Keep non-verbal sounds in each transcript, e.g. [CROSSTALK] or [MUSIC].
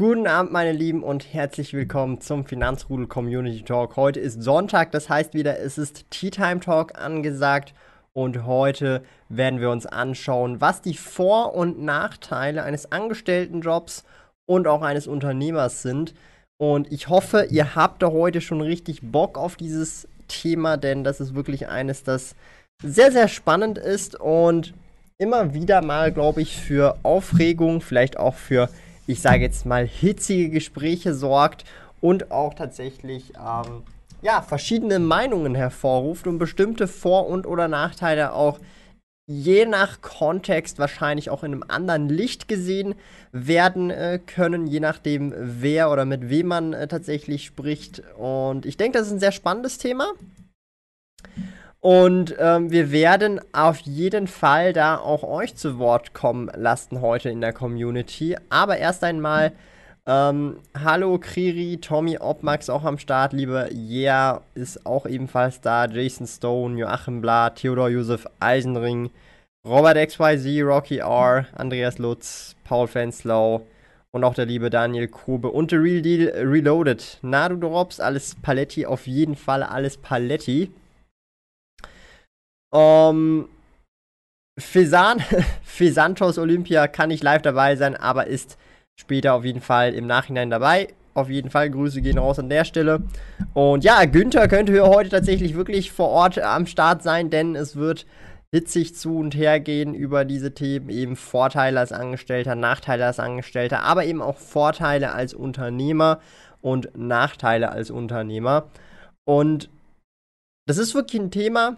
Guten Abend, meine Lieben, und herzlich willkommen zum Finanzrudel Community Talk. Heute ist Sonntag, das heißt wieder, es ist Tea Time Talk angesagt. Und heute werden wir uns anschauen, was die Vor- und Nachteile eines Angestelltenjobs und auch eines Unternehmers sind. Und ich hoffe, ihr habt da heute schon richtig Bock auf dieses Thema, denn das ist wirklich eines, das sehr, sehr spannend ist und immer wieder mal, glaube ich, für Aufregung, vielleicht auch für ich sage jetzt mal, hitzige Gespräche sorgt und auch tatsächlich ähm, ja, verschiedene Meinungen hervorruft und bestimmte Vor- und oder Nachteile auch je nach Kontext wahrscheinlich auch in einem anderen Licht gesehen werden äh, können, je nachdem, wer oder mit wem man äh, tatsächlich spricht. Und ich denke, das ist ein sehr spannendes Thema. Und ähm, wir werden auf jeden Fall da auch euch zu Wort kommen lassen heute in der Community. Aber erst einmal, ähm, hallo Kriri, Tommy Obmax auch am Start, liebe Yeah ist auch ebenfalls da, Jason Stone, Joachim Blatt, Theodor Josef Eisenring, Robert XYZ, Rocky R, Andreas Lutz, Paul Fenslau und auch der liebe Daniel Kobe und The Real Deal Reloaded. Na, du Drops, alles Paletti, auf jeden Fall alles Paletti. Um, Fesan, [LAUGHS] Fesantos Olympia kann nicht live dabei sein, aber ist später auf jeden Fall im Nachhinein dabei. Auf jeden Fall, Grüße gehen raus an der Stelle. Und ja, Günther könnte heute tatsächlich wirklich vor Ort am Start sein, denn es wird hitzig zu und her gehen über diese Themen. Eben Vorteile als Angestellter, Nachteile als Angestellter, aber eben auch Vorteile als Unternehmer und Nachteile als Unternehmer. Und das ist wirklich ein Thema,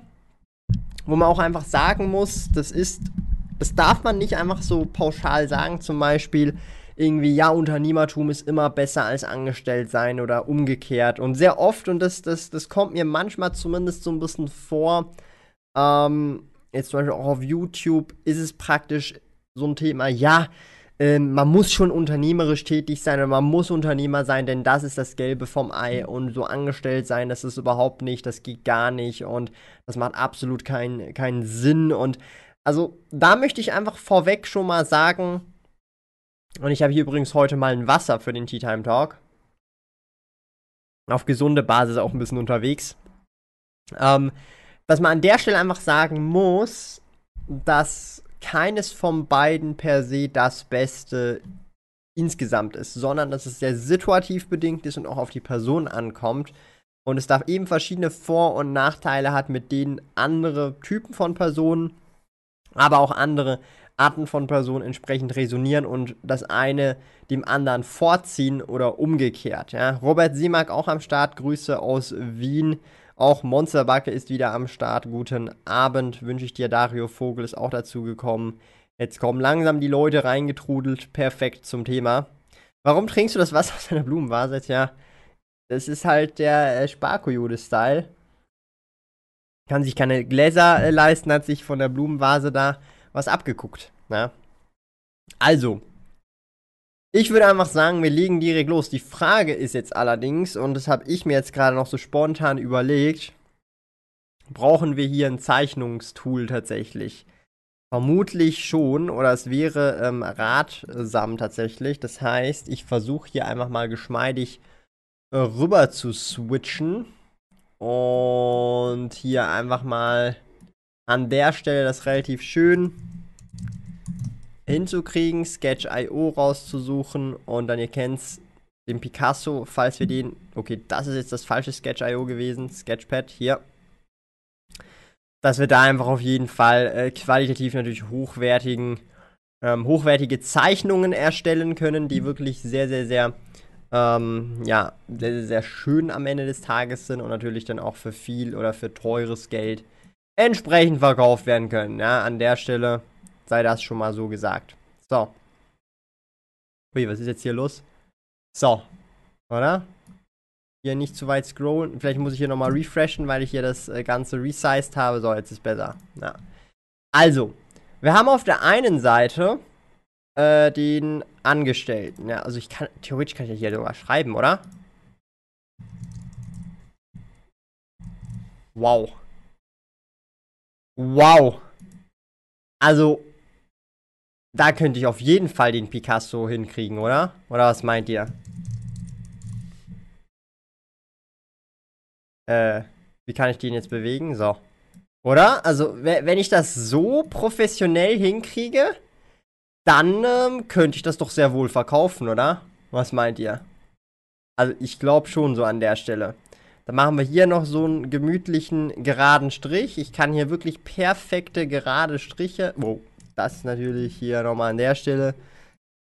wo man auch einfach sagen muss, das ist, das darf man nicht einfach so pauschal sagen, zum Beispiel irgendwie, ja, Unternehmertum ist immer besser als angestellt sein oder umgekehrt. Und sehr oft, und das, das, das kommt mir manchmal zumindest so ein bisschen vor, ähm, jetzt zum Beispiel auch auf YouTube, ist es praktisch so ein Thema, ja, ähm, man muss schon unternehmerisch tätig sein oder man muss Unternehmer sein, denn das ist das Gelbe vom Ei und so angestellt sein, das ist überhaupt nicht, das geht gar nicht und das macht absolut keinen keinen Sinn und also da möchte ich einfach vorweg schon mal sagen, und ich habe hier übrigens heute mal ein Wasser für den Tea Time Talk. Auf gesunde Basis auch ein bisschen unterwegs. Ähm, dass man an der Stelle einfach sagen muss, dass keines von beiden per se das Beste insgesamt ist, sondern dass es sehr situativ bedingt ist und auch auf die Person ankommt. Und es darf eben verschiedene Vor- und Nachteile hat, mit denen andere Typen von Personen, aber auch andere Arten von Personen entsprechend resonieren und das eine dem anderen vorziehen oder umgekehrt. Ja. Robert Simak auch am Start, Grüße aus Wien. Auch Monsterbacke ist wieder am Start. Guten Abend wünsche ich dir. Dario Vogel ist auch dazu gekommen. Jetzt kommen langsam die Leute reingetrudelt. Perfekt zum Thema. Warum trinkst du das Wasser aus deiner Blumenvase? Ja, das ist halt der äh, Sparkoyote-Style. Kann sich keine Gläser äh, leisten, hat sich von der Blumenvase da was abgeguckt. Na? Ne? Also, ich würde einfach sagen, wir legen direkt los. Die Frage ist jetzt allerdings, und das habe ich mir jetzt gerade noch so spontan überlegt, brauchen wir hier ein Zeichnungstool tatsächlich? Vermutlich schon, oder es wäre ähm, ratsam tatsächlich. Das heißt, ich versuche hier einfach mal geschmeidig äh, rüber zu switchen. Und hier einfach mal an der Stelle das relativ schön hinzukriegen, Sketch.io rauszusuchen und dann ihr kennt's, den Picasso, falls wir den, okay, das ist jetzt das falsche Sketch.io gewesen, Sketchpad, hier. Dass wir da einfach auf jeden Fall äh, qualitativ natürlich hochwertigen, ähm, hochwertige Zeichnungen erstellen können, die wirklich sehr, sehr, sehr, ähm, ja, sehr, sehr, sehr schön am Ende des Tages sind und natürlich dann auch für viel oder für teures Geld entsprechend verkauft werden können. Ja, an der Stelle sei das schon mal so gesagt. So. Ui, was ist jetzt hier los? So. Oder? Hier nicht zu weit scrollen. Vielleicht muss ich hier nochmal refreshen, weil ich hier das äh, Ganze resized habe. So, jetzt ist besser. Ja. Also, wir haben auf der einen Seite äh, den Angestellten. Ja, also ich kann, theoretisch kann ich ja hier sogar schreiben, oder? Wow. Wow. Also, da könnte ich auf jeden Fall den Picasso hinkriegen, oder? Oder was meint ihr? Äh, wie kann ich den jetzt bewegen? So. Oder? Also, wenn ich das so professionell hinkriege, dann ähm, könnte ich das doch sehr wohl verkaufen, oder? Was meint ihr? Also, ich glaube schon so an der Stelle. Dann machen wir hier noch so einen gemütlichen geraden Strich. Ich kann hier wirklich perfekte gerade Striche. Wow, das natürlich hier nochmal an der Stelle.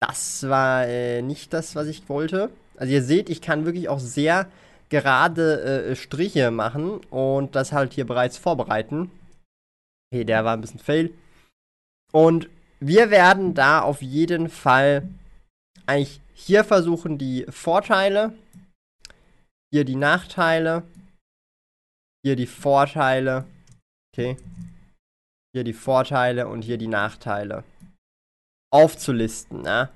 Das war äh, nicht das, was ich wollte. Also ihr seht, ich kann wirklich auch sehr gerade äh, Striche machen und das halt hier bereits vorbereiten. Okay, der war ein bisschen fail. Und wir werden da auf jeden Fall eigentlich hier versuchen, die Vorteile hier die Nachteile. Hier die Vorteile. Okay. Hier die Vorteile und hier die Nachteile. Aufzulisten, ja.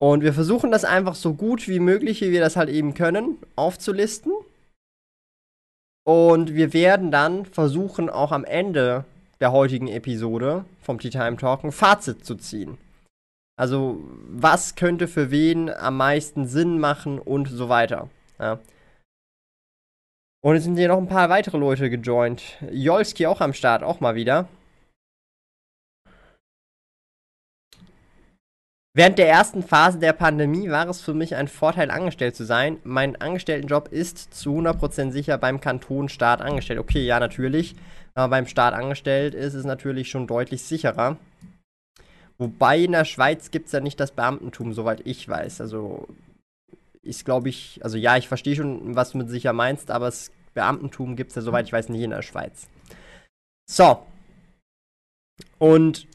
Und wir versuchen das einfach so gut wie möglich, wie wir das halt eben können, aufzulisten. Und wir werden dann versuchen, auch am Ende der heutigen Episode vom Tea Time Talk ein Fazit zu ziehen. Also, was könnte für wen am meisten Sinn machen und so weiter. Ja. Und es sind hier noch ein paar weitere Leute gejoint. Jolski auch am Start, auch mal wieder. Während der ersten Phase der Pandemie war es für mich ein Vorteil, angestellt zu sein. Mein Angestelltenjob ist zu 100% sicher beim Kanton Staat angestellt. Okay, ja, natürlich. Aber beim Staat angestellt ist es natürlich schon deutlich sicherer. Wobei in der Schweiz gibt es ja nicht das Beamtentum, soweit ich weiß. Also ist, glaube ich, also ja, ich verstehe schon, was du mit sicher meinst, aber das Beamtentum gibt es ja, soweit ich weiß, nicht in der Schweiz. So. Und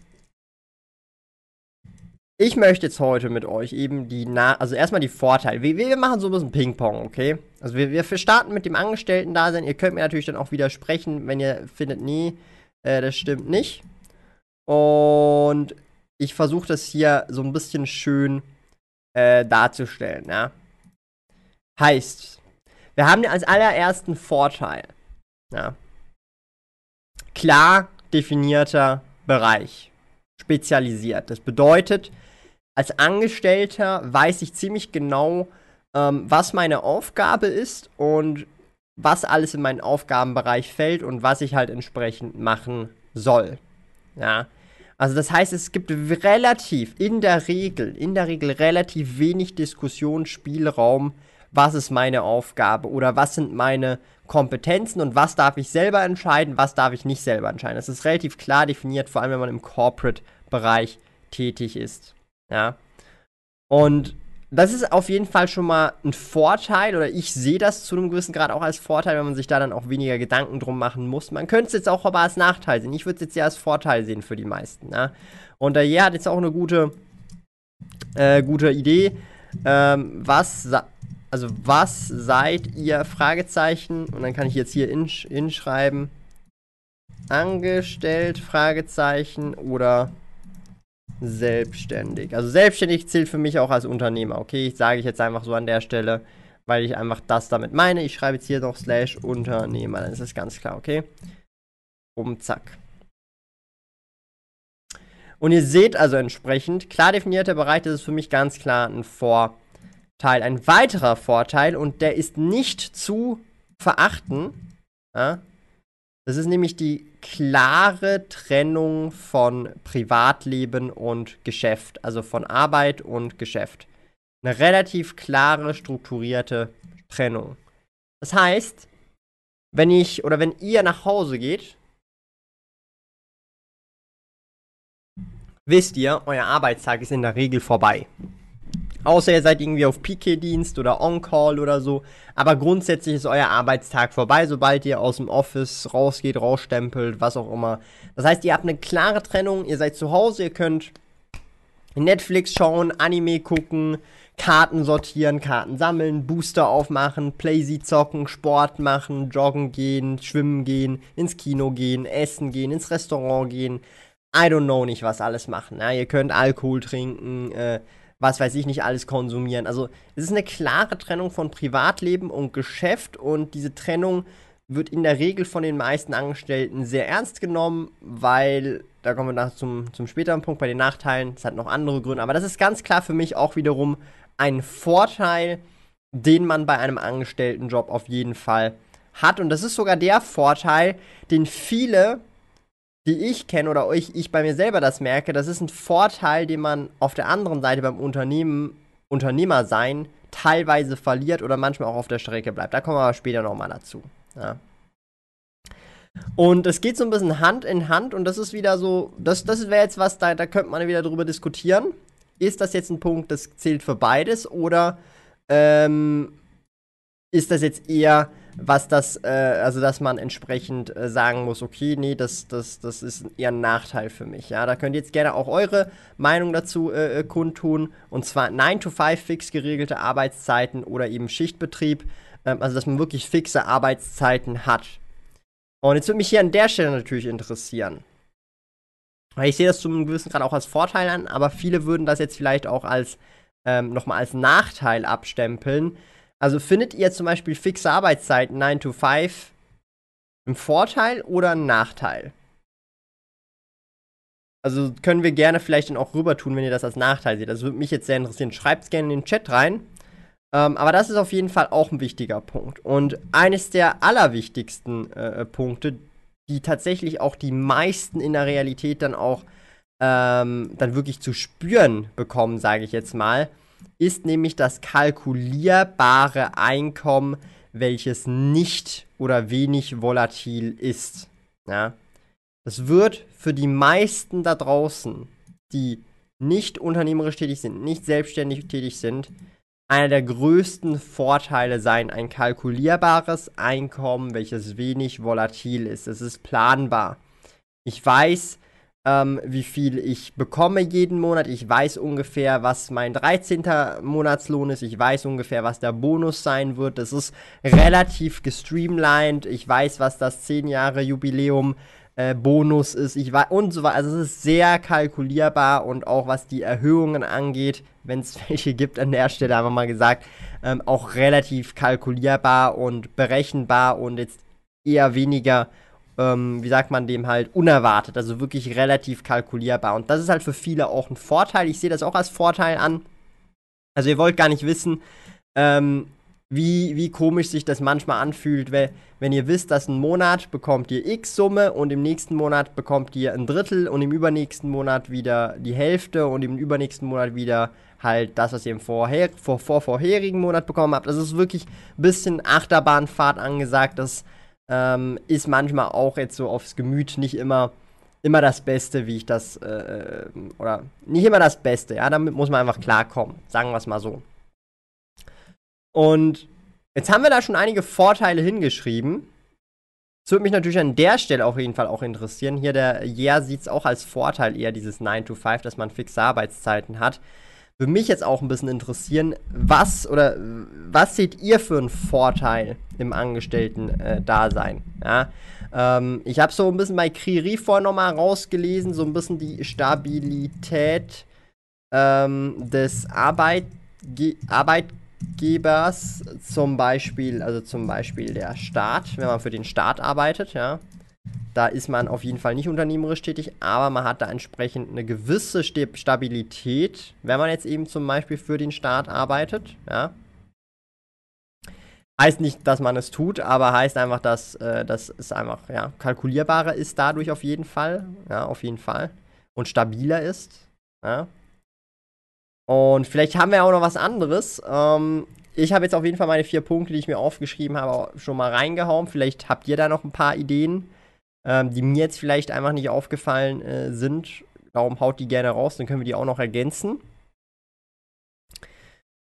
ich möchte jetzt heute mit euch eben die, Na also erstmal die Vorteile. Wir, wir machen so ein bisschen Ping-Pong, okay? Also wir, wir starten mit dem Angestellten-Dasein. Ihr könnt mir natürlich dann auch widersprechen, wenn ihr findet, nee, äh, das stimmt nicht. Und ich versuche das hier so ein bisschen schön äh, darzustellen, ja? Heißt, wir haben als allerersten Vorteil, ja, klar definierter Bereich, spezialisiert. Das bedeutet, als Angestellter weiß ich ziemlich genau, ähm, was meine Aufgabe ist und was alles in meinen Aufgabenbereich fällt und was ich halt entsprechend machen soll. Ja. Also das heißt, es gibt relativ, in der Regel, in der Regel relativ wenig Diskussionsspielraum, was ist meine Aufgabe oder was sind meine Kompetenzen und was darf ich selber entscheiden, was darf ich nicht selber entscheiden. Das ist relativ klar definiert, vor allem wenn man im Corporate-Bereich tätig ist. Ja. Und das ist auf jeden Fall schon mal ein Vorteil, oder ich sehe das zu einem gewissen Grad auch als Vorteil, wenn man sich da dann auch weniger Gedanken drum machen muss. Man könnte es jetzt auch aber als Nachteil sehen. Ich würde es jetzt ja als Vorteil sehen für die meisten. Ja? Und der Jäger hat jetzt auch eine gute, äh, gute Idee. Ähm, was also was seid ihr? Fragezeichen. Und dann kann ich jetzt hier hinschreiben. Angestellt, Fragezeichen oder selbstständig. Also selbstständig zählt für mich auch als Unternehmer. Okay, ich sage ich jetzt einfach so an der Stelle, weil ich einfach das damit meine. Ich schreibe jetzt hier noch slash Unternehmer. Dann ist das ganz klar, okay? Um, zack. Und ihr seht also entsprechend, klar definierter Bereich, das ist für mich ganz klar ein Vor- Teil. Ein weiterer Vorteil, und der ist nicht zu verachten, ja, das ist nämlich die klare Trennung von Privatleben und Geschäft, also von Arbeit und Geschäft. Eine relativ klare, strukturierte Trennung. Das heißt, wenn ich oder wenn ihr nach Hause geht, wisst ihr, euer Arbeitstag ist in der Regel vorbei. Außer ihr seid irgendwie auf PK-Dienst oder On-Call oder so. Aber grundsätzlich ist euer Arbeitstag vorbei, sobald ihr aus dem Office rausgeht, rausstempelt, was auch immer. Das heißt, ihr habt eine klare Trennung, ihr seid zu Hause, ihr könnt Netflix schauen, Anime gucken, Karten sortieren, Karten sammeln, Booster aufmachen, Playsee zocken, Sport machen, joggen gehen, schwimmen gehen, ins Kino gehen, essen gehen, ins Restaurant gehen. I don't know nicht, was alles machen. Ja, ihr könnt Alkohol trinken, äh, was weiß ich nicht alles konsumieren. Also es ist eine klare Trennung von Privatleben und Geschäft und diese Trennung wird in der Regel von den meisten Angestellten sehr ernst genommen, weil, da kommen wir nach zum, zum späteren Punkt bei den Nachteilen, es hat noch andere Gründe, aber das ist ganz klar für mich auch wiederum ein Vorteil, den man bei einem Angestelltenjob auf jeden Fall hat. Und das ist sogar der Vorteil, den viele, die ich kenne oder ich, ich bei mir selber das merke, das ist ein Vorteil, den man auf der anderen Seite beim Unternehmen, Unternehmer sein, teilweise verliert oder manchmal auch auf der Strecke bleibt. Da kommen wir aber später nochmal dazu. Ja. Und es geht so ein bisschen Hand in Hand und das ist wieder so, das, das wäre jetzt was, da, da könnte man wieder drüber diskutieren. Ist das jetzt ein Punkt, das zählt für beides oder ähm, ist das jetzt eher was das, äh, also dass man entsprechend äh, sagen muss, okay, nee, das, das, das ist eher ein Nachteil für mich. Ja, da könnt ihr jetzt gerne auch eure Meinung dazu äh, äh kundtun. Und zwar 9 to 5 fix geregelte Arbeitszeiten oder eben Schichtbetrieb. Ähm, also dass man wirklich fixe Arbeitszeiten hat. Und jetzt würde mich hier an der Stelle natürlich interessieren. Weil ich sehe das zum gewissen Grad auch als Vorteil an, aber viele würden das jetzt vielleicht auch als ähm, nochmal als Nachteil abstempeln. Also findet ihr zum Beispiel fixe Arbeitszeiten 9 to 5 ein Vorteil oder ein Nachteil? Also können wir gerne vielleicht dann auch rüber tun, wenn ihr das als Nachteil seht. Das würde mich jetzt sehr interessieren. Schreibt es gerne in den Chat rein. Ähm, aber das ist auf jeden Fall auch ein wichtiger Punkt. Und eines der allerwichtigsten äh, Punkte, die tatsächlich auch die meisten in der Realität dann auch ähm, dann wirklich zu spüren bekommen, sage ich jetzt mal, ist nämlich das kalkulierbare Einkommen, welches nicht oder wenig volatil ist. Ja? Das wird für die meisten da draußen, die nicht unternehmerisch tätig sind, nicht selbstständig tätig sind, einer der größten Vorteile sein, ein kalkulierbares Einkommen, welches wenig volatil ist. Es ist planbar. Ich weiß, ähm, wie viel ich bekomme jeden Monat. Ich weiß ungefähr, was mein 13. Monatslohn ist. Ich weiß ungefähr, was der Bonus sein wird. Das ist relativ gestreamlined. Ich weiß, was das 10 Jahre Jubiläum äh, Bonus ist. Ich weiß und so weiter. Also es ist sehr kalkulierbar und auch was die Erhöhungen angeht, wenn es [LAUGHS] welche gibt an der Stelle, einfach mal gesagt, ähm, auch relativ kalkulierbar und berechenbar und jetzt eher weniger ähm, wie sagt man dem halt, unerwartet, also wirklich relativ kalkulierbar. Und das ist halt für viele auch ein Vorteil. Ich sehe das auch als Vorteil an. Also ihr wollt gar nicht wissen, ähm, wie, wie komisch sich das manchmal anfühlt, wenn, wenn ihr wisst, dass ein Monat bekommt ihr X Summe und im nächsten Monat bekommt ihr ein Drittel und im übernächsten Monat wieder die Hälfte und im übernächsten Monat wieder halt das, was ihr im vorher, vor, vor vorherigen Monat bekommen habt. Das ist wirklich ein bisschen Achterbahnfahrt angesagt. Das ähm, ist manchmal auch jetzt so aufs Gemüt nicht immer, immer das Beste, wie ich das, äh, äh, oder nicht immer das Beste, ja, damit muss man einfach klarkommen, sagen wir es mal so. Und jetzt haben wir da schon einige Vorteile hingeschrieben. Das würde mich natürlich an der Stelle auf jeden Fall auch interessieren. Hier der Yeah sieht es auch als Vorteil eher, dieses 9 to 5, dass man fixe Arbeitszeiten hat würde mich jetzt auch ein bisschen interessieren, was oder was seht ihr für einen Vorteil im Angestellten-Dasein? Äh, ja? Ähm, ich habe so ein bisschen bei Kriri vorher nochmal rausgelesen, so ein bisschen die Stabilität ähm, des Arbeitge Arbeitgebers, zum Beispiel, also zum Beispiel der Staat, wenn man für den Staat arbeitet, ja. Da ist man auf jeden Fall nicht unternehmerisch tätig, aber man hat da entsprechend eine gewisse Stabilität, wenn man jetzt eben zum Beispiel für den Staat arbeitet. Ja. Heißt nicht, dass man es tut, aber heißt einfach, dass, äh, dass es einfach ja, kalkulierbarer ist dadurch auf jeden Fall. Ja, auf jeden Fall. Und stabiler ist. Ja. Und vielleicht haben wir auch noch was anderes. Ähm, ich habe jetzt auf jeden Fall meine vier Punkte, die ich mir aufgeschrieben habe, schon mal reingehauen. Vielleicht habt ihr da noch ein paar Ideen ähm, die mir jetzt vielleicht einfach nicht aufgefallen äh, sind. Darum haut die gerne raus, dann können wir die auch noch ergänzen.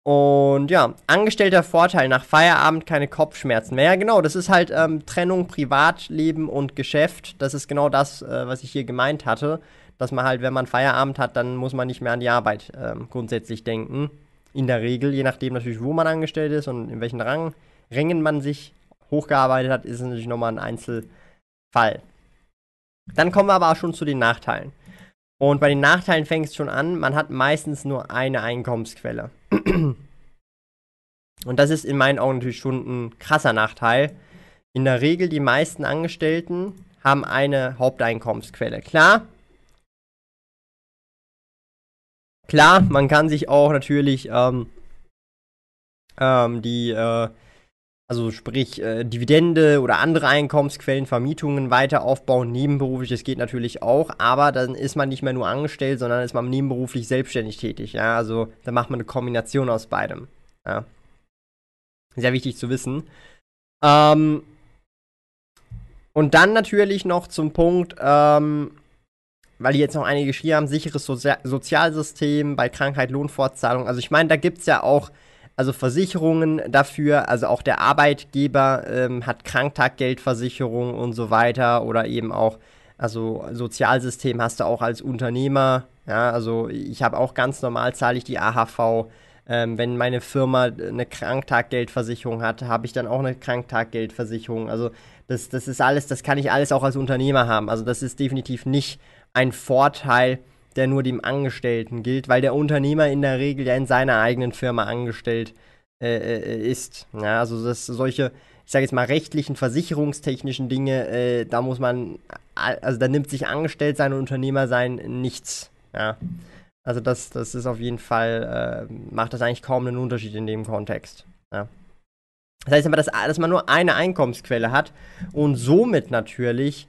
Und ja, angestellter Vorteil, nach Feierabend keine Kopfschmerzen mehr. Ja, genau, das ist halt ähm, Trennung Privatleben und Geschäft. Das ist genau das, äh, was ich hier gemeint hatte. dass man halt, wenn man Feierabend hat, dann muss man nicht mehr an die Arbeit ähm, grundsätzlich denken. In der Regel, je nachdem natürlich, wo man angestellt ist und in welchen Rang, Rängen man sich hochgearbeitet hat, ist es natürlich nochmal ein Einzelfall. Dann kommen wir aber auch schon zu den Nachteilen. Und bei den Nachteilen fängt es schon an, man hat meistens nur eine Einkommensquelle. Und das ist in meinen Augen natürlich schon ein krasser Nachteil. In der Regel, die meisten Angestellten haben eine Haupteinkommensquelle. Klar, klar, man kann sich auch natürlich ähm, ähm, die äh, also sprich äh, Dividende oder andere Einkommensquellen, Vermietungen weiter aufbauen, nebenberuflich, das geht natürlich auch, aber dann ist man nicht mehr nur angestellt, sondern ist man nebenberuflich selbstständig tätig, ja, also da macht man eine Kombination aus beidem, ja. Sehr wichtig zu wissen. Ähm, und dann natürlich noch zum Punkt, ähm, weil die jetzt noch einige geschrieben haben, sicheres Sozi Sozialsystem bei Krankheit, Lohnfortzahlung. Also ich meine, da gibt es ja auch also Versicherungen dafür, also auch der Arbeitgeber ähm, hat Kranktaggeldversicherung und so weiter oder eben auch, also Sozialsystem hast du auch als Unternehmer, ja, also ich habe auch ganz normal zahle ich die AHV. Ähm, wenn meine Firma eine Kranktaggeldversicherung hat, habe ich dann auch eine Kranktaggeldversicherung. Also das, das ist alles, das kann ich alles auch als Unternehmer haben. Also das ist definitiv nicht ein Vorteil, der nur dem Angestellten gilt, weil der Unternehmer in der Regel ja in seiner eigenen Firma angestellt äh, äh, ist. Ja, also das solche, ich sage jetzt mal rechtlichen, versicherungstechnischen Dinge, äh, da muss man, also da nimmt sich angestellt sein und Unternehmer sein nichts. Ja. Also das, das ist auf jeden Fall, äh, macht das eigentlich kaum einen Unterschied in dem Kontext. Ja. Das heißt aber, dass, dass man nur eine Einkommensquelle hat und somit natürlich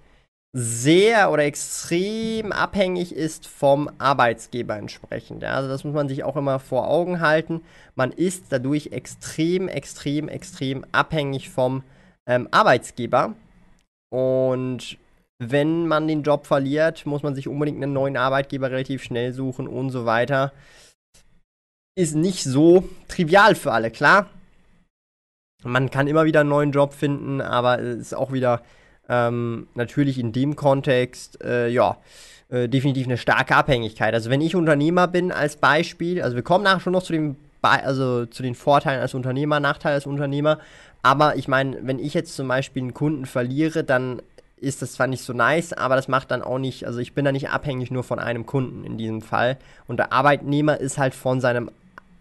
sehr oder extrem abhängig ist vom Arbeitsgeber entsprechend. Ja? Also das muss man sich auch immer vor Augen halten. Man ist dadurch extrem, extrem, extrem abhängig vom ähm, Arbeitsgeber. Und wenn man den Job verliert, muss man sich unbedingt einen neuen Arbeitgeber relativ schnell suchen und so weiter. Ist nicht so trivial für alle, klar. Man kann immer wieder einen neuen Job finden, aber es ist auch wieder ähm, natürlich in dem Kontext, äh, ja, äh, definitiv eine starke Abhängigkeit. Also wenn ich Unternehmer bin als Beispiel, also wir kommen nachher schon noch zu dem also zu den Vorteilen als Unternehmer, Nachteil als Unternehmer. Aber ich meine, wenn ich jetzt zum Beispiel einen Kunden verliere, dann ist das zwar nicht so nice, aber das macht dann auch nicht, also ich bin da nicht abhängig nur von einem Kunden in diesem Fall. Und der Arbeitnehmer ist halt von seinem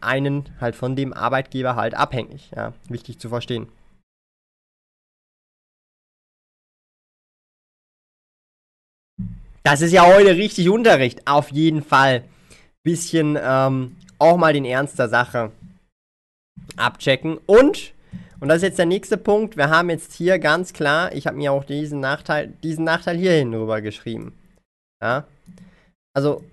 einen, halt von dem Arbeitgeber halt abhängig. Ja, wichtig zu verstehen. Das ist ja heute richtig Unterricht. Auf jeden Fall. Bisschen ähm, auch mal den Ernst der Sache abchecken. Und, und das ist jetzt der nächste Punkt, wir haben jetzt hier ganz klar, ich habe mir auch diesen Nachteil, diesen Nachteil hierhin rüber geschrieben. Ja. Also,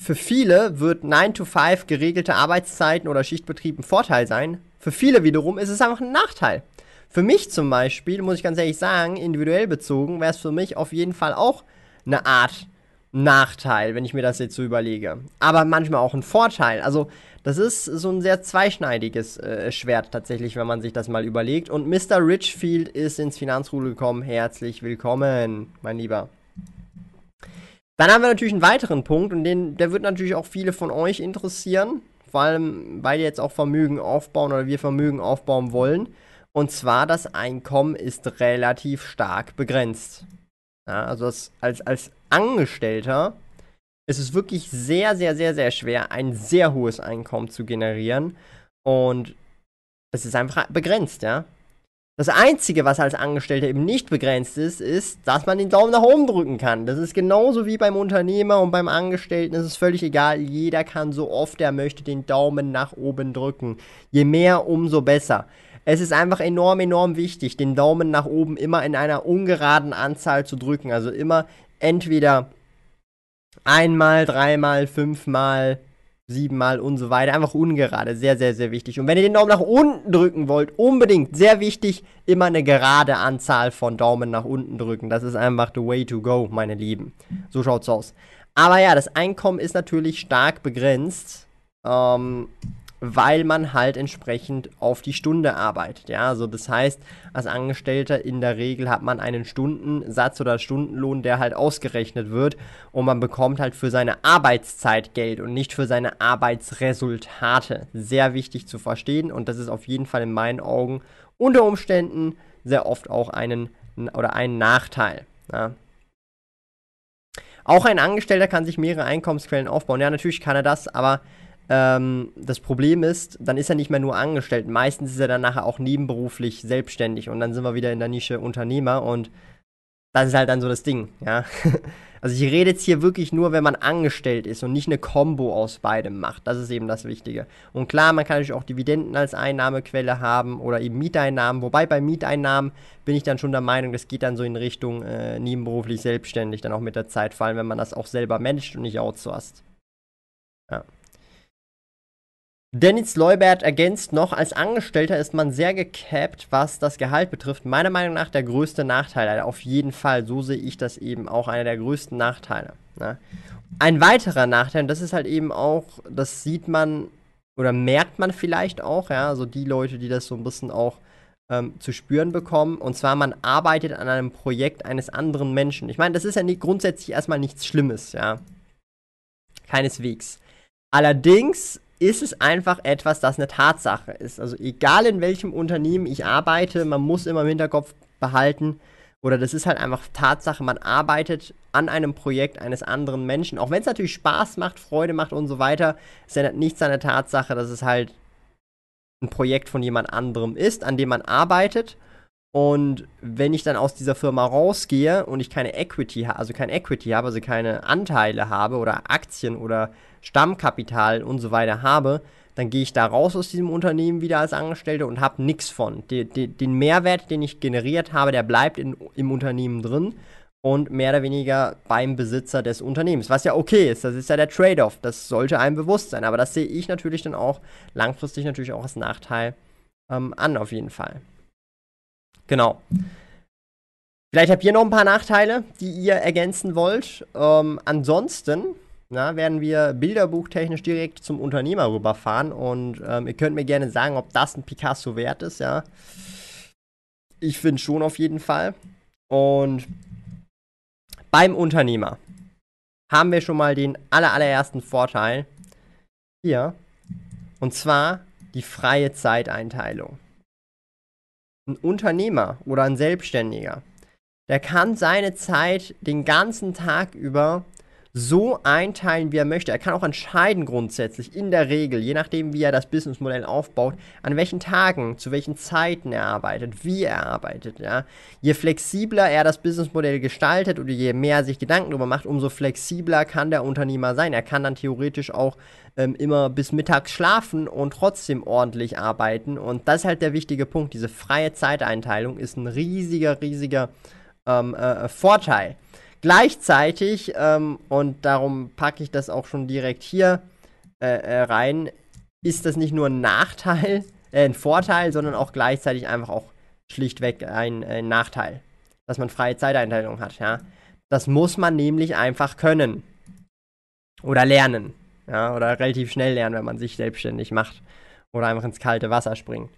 für viele wird 9 to 5 geregelte Arbeitszeiten oder Schichtbetrieb ein Vorteil sein. Für viele wiederum ist es einfach ein Nachteil. Für mich zum Beispiel, muss ich ganz ehrlich sagen, individuell bezogen, wäre es für mich auf jeden Fall auch eine Art Nachteil, wenn ich mir das jetzt so überlege. Aber manchmal auch ein Vorteil. Also, das ist so ein sehr zweischneidiges äh, Schwert tatsächlich, wenn man sich das mal überlegt. Und Mr. Richfield ist ins Finanzrudel gekommen. Herzlich willkommen, mein Lieber. Dann haben wir natürlich einen weiteren Punkt und den, der wird natürlich auch viele von euch interessieren. Vor allem, weil ihr jetzt auch Vermögen aufbauen oder wir Vermögen aufbauen wollen. Und zwar, das Einkommen ist relativ stark begrenzt. Ja, also das, als, als Angestellter ist es wirklich sehr, sehr, sehr, sehr schwer, ein sehr hohes Einkommen zu generieren. Und es ist einfach begrenzt, ja. Das Einzige, was als Angestellter eben nicht begrenzt ist, ist, dass man den Daumen nach oben drücken kann. Das ist genauso wie beim Unternehmer und beim Angestellten. Es ist völlig egal. Jeder kann so oft er möchte den Daumen nach oben drücken. Je mehr, umso besser. Es ist einfach enorm, enorm wichtig, den Daumen nach oben immer in einer ungeraden Anzahl zu drücken. Also immer entweder einmal, dreimal, fünfmal, siebenmal und so weiter. Einfach ungerade. Sehr, sehr, sehr wichtig. Und wenn ihr den Daumen nach unten drücken wollt, unbedingt, sehr wichtig, immer eine gerade Anzahl von Daumen nach unten drücken. Das ist einfach the way to go, meine Lieben. So schaut's aus. Aber ja, das Einkommen ist natürlich stark begrenzt. Ähm, weil man halt entsprechend auf die Stunde arbeitet. Ja, also das heißt, als Angestellter in der Regel hat man einen Stundensatz oder Stundenlohn, der halt ausgerechnet wird und man bekommt halt für seine Arbeitszeit Geld und nicht für seine Arbeitsresultate. Sehr wichtig zu verstehen und das ist auf jeden Fall in meinen Augen unter Umständen sehr oft auch einen oder einen Nachteil. Ja. Auch ein Angestellter kann sich mehrere Einkommensquellen aufbauen. Ja, natürlich kann er das, aber ähm, das Problem ist, dann ist er nicht mehr nur angestellt. Meistens ist er dann nachher auch nebenberuflich selbstständig und dann sind wir wieder in der Nische Unternehmer und das ist halt dann so das Ding, ja. [LAUGHS] Also ich rede jetzt hier wirklich nur, wenn man angestellt ist und nicht eine Kombo aus beidem macht. Das ist eben das Wichtige. Und klar, man kann natürlich auch Dividenden als Einnahmequelle haben oder eben Mieteinnahmen. Wobei bei Mieteinnahmen bin ich dann schon der Meinung, das geht dann so in Richtung äh, nebenberuflich selbstständig, dann auch mit der Zeit, vor allem wenn man das auch selber managt und nicht outsourced. Ja. Dennis Leubert ergänzt noch, als Angestellter ist man sehr gecapped, was das Gehalt betrifft. Meiner Meinung nach der größte Nachteil, also auf jeden Fall, so sehe ich das eben auch, einer der größten Nachteile. Ne? Ein weiterer Nachteil, und das ist halt eben auch, das sieht man oder merkt man vielleicht auch, ja, also die Leute, die das so ein bisschen auch ähm, zu spüren bekommen, und zwar man arbeitet an einem Projekt eines anderen Menschen. Ich meine, das ist ja nicht, grundsätzlich erstmal nichts Schlimmes, ja. Keineswegs. Allerdings ist es einfach etwas, das eine Tatsache ist. Also egal in welchem Unternehmen ich arbeite, man muss immer im Hinterkopf behalten, oder das ist halt einfach Tatsache, man arbeitet an einem Projekt eines anderen Menschen. Auch wenn es natürlich Spaß macht, Freude macht und so weiter, ist ja nichts an der Tatsache, dass es halt ein Projekt von jemand anderem ist, an dem man arbeitet. Und wenn ich dann aus dieser Firma rausgehe und ich keine Equity, also kein Equity habe, also keine Anteile habe oder Aktien oder Stammkapital und so weiter habe, dann gehe ich da raus aus diesem Unternehmen wieder als Angestellter und habe nichts von. De, de, den Mehrwert, den ich generiert habe, der bleibt in, im Unternehmen drin und mehr oder weniger beim Besitzer des Unternehmens. Was ja okay ist, das ist ja der Trade-off. Das sollte einem bewusst sein. Aber das sehe ich natürlich dann auch langfristig natürlich auch als Nachteil ähm, an, auf jeden Fall. Genau. Vielleicht habt ihr noch ein paar Nachteile, die ihr ergänzen wollt. Ähm, ansonsten na, werden wir bilderbuchtechnisch direkt zum Unternehmer rüberfahren und ähm, ihr könnt mir gerne sagen, ob das ein Picasso wert ist, ja. Ich finde schon auf jeden Fall. Und beim Unternehmer haben wir schon mal den aller, allerersten Vorteil hier. Und zwar die freie Zeiteinteilung. Ein Unternehmer oder ein Selbstständiger, der kann seine Zeit den ganzen Tag über so einteilen, wie er möchte. Er kann auch entscheiden grundsätzlich, in der Regel, je nachdem, wie er das Businessmodell aufbaut, an welchen Tagen, zu welchen Zeiten er arbeitet, wie er arbeitet. Ja. Je flexibler er das Businessmodell gestaltet oder je mehr er sich Gedanken darüber macht, umso flexibler kann der Unternehmer sein. Er kann dann theoretisch auch ähm, immer bis mittags schlafen und trotzdem ordentlich arbeiten. Und das ist halt der wichtige Punkt. Diese freie Zeiteinteilung ist ein riesiger, riesiger ähm, äh, Vorteil. Gleichzeitig, ähm, und darum packe ich das auch schon direkt hier äh, äh, rein, ist das nicht nur ein Nachteil, äh, ein Vorteil, sondern auch gleichzeitig einfach auch schlichtweg ein, ein Nachteil, dass man freie Zeiteinteilung hat, ja. Das muss man nämlich einfach können. Oder lernen. Ja, oder relativ schnell lernen, wenn man sich selbstständig macht. Oder einfach ins kalte Wasser springt.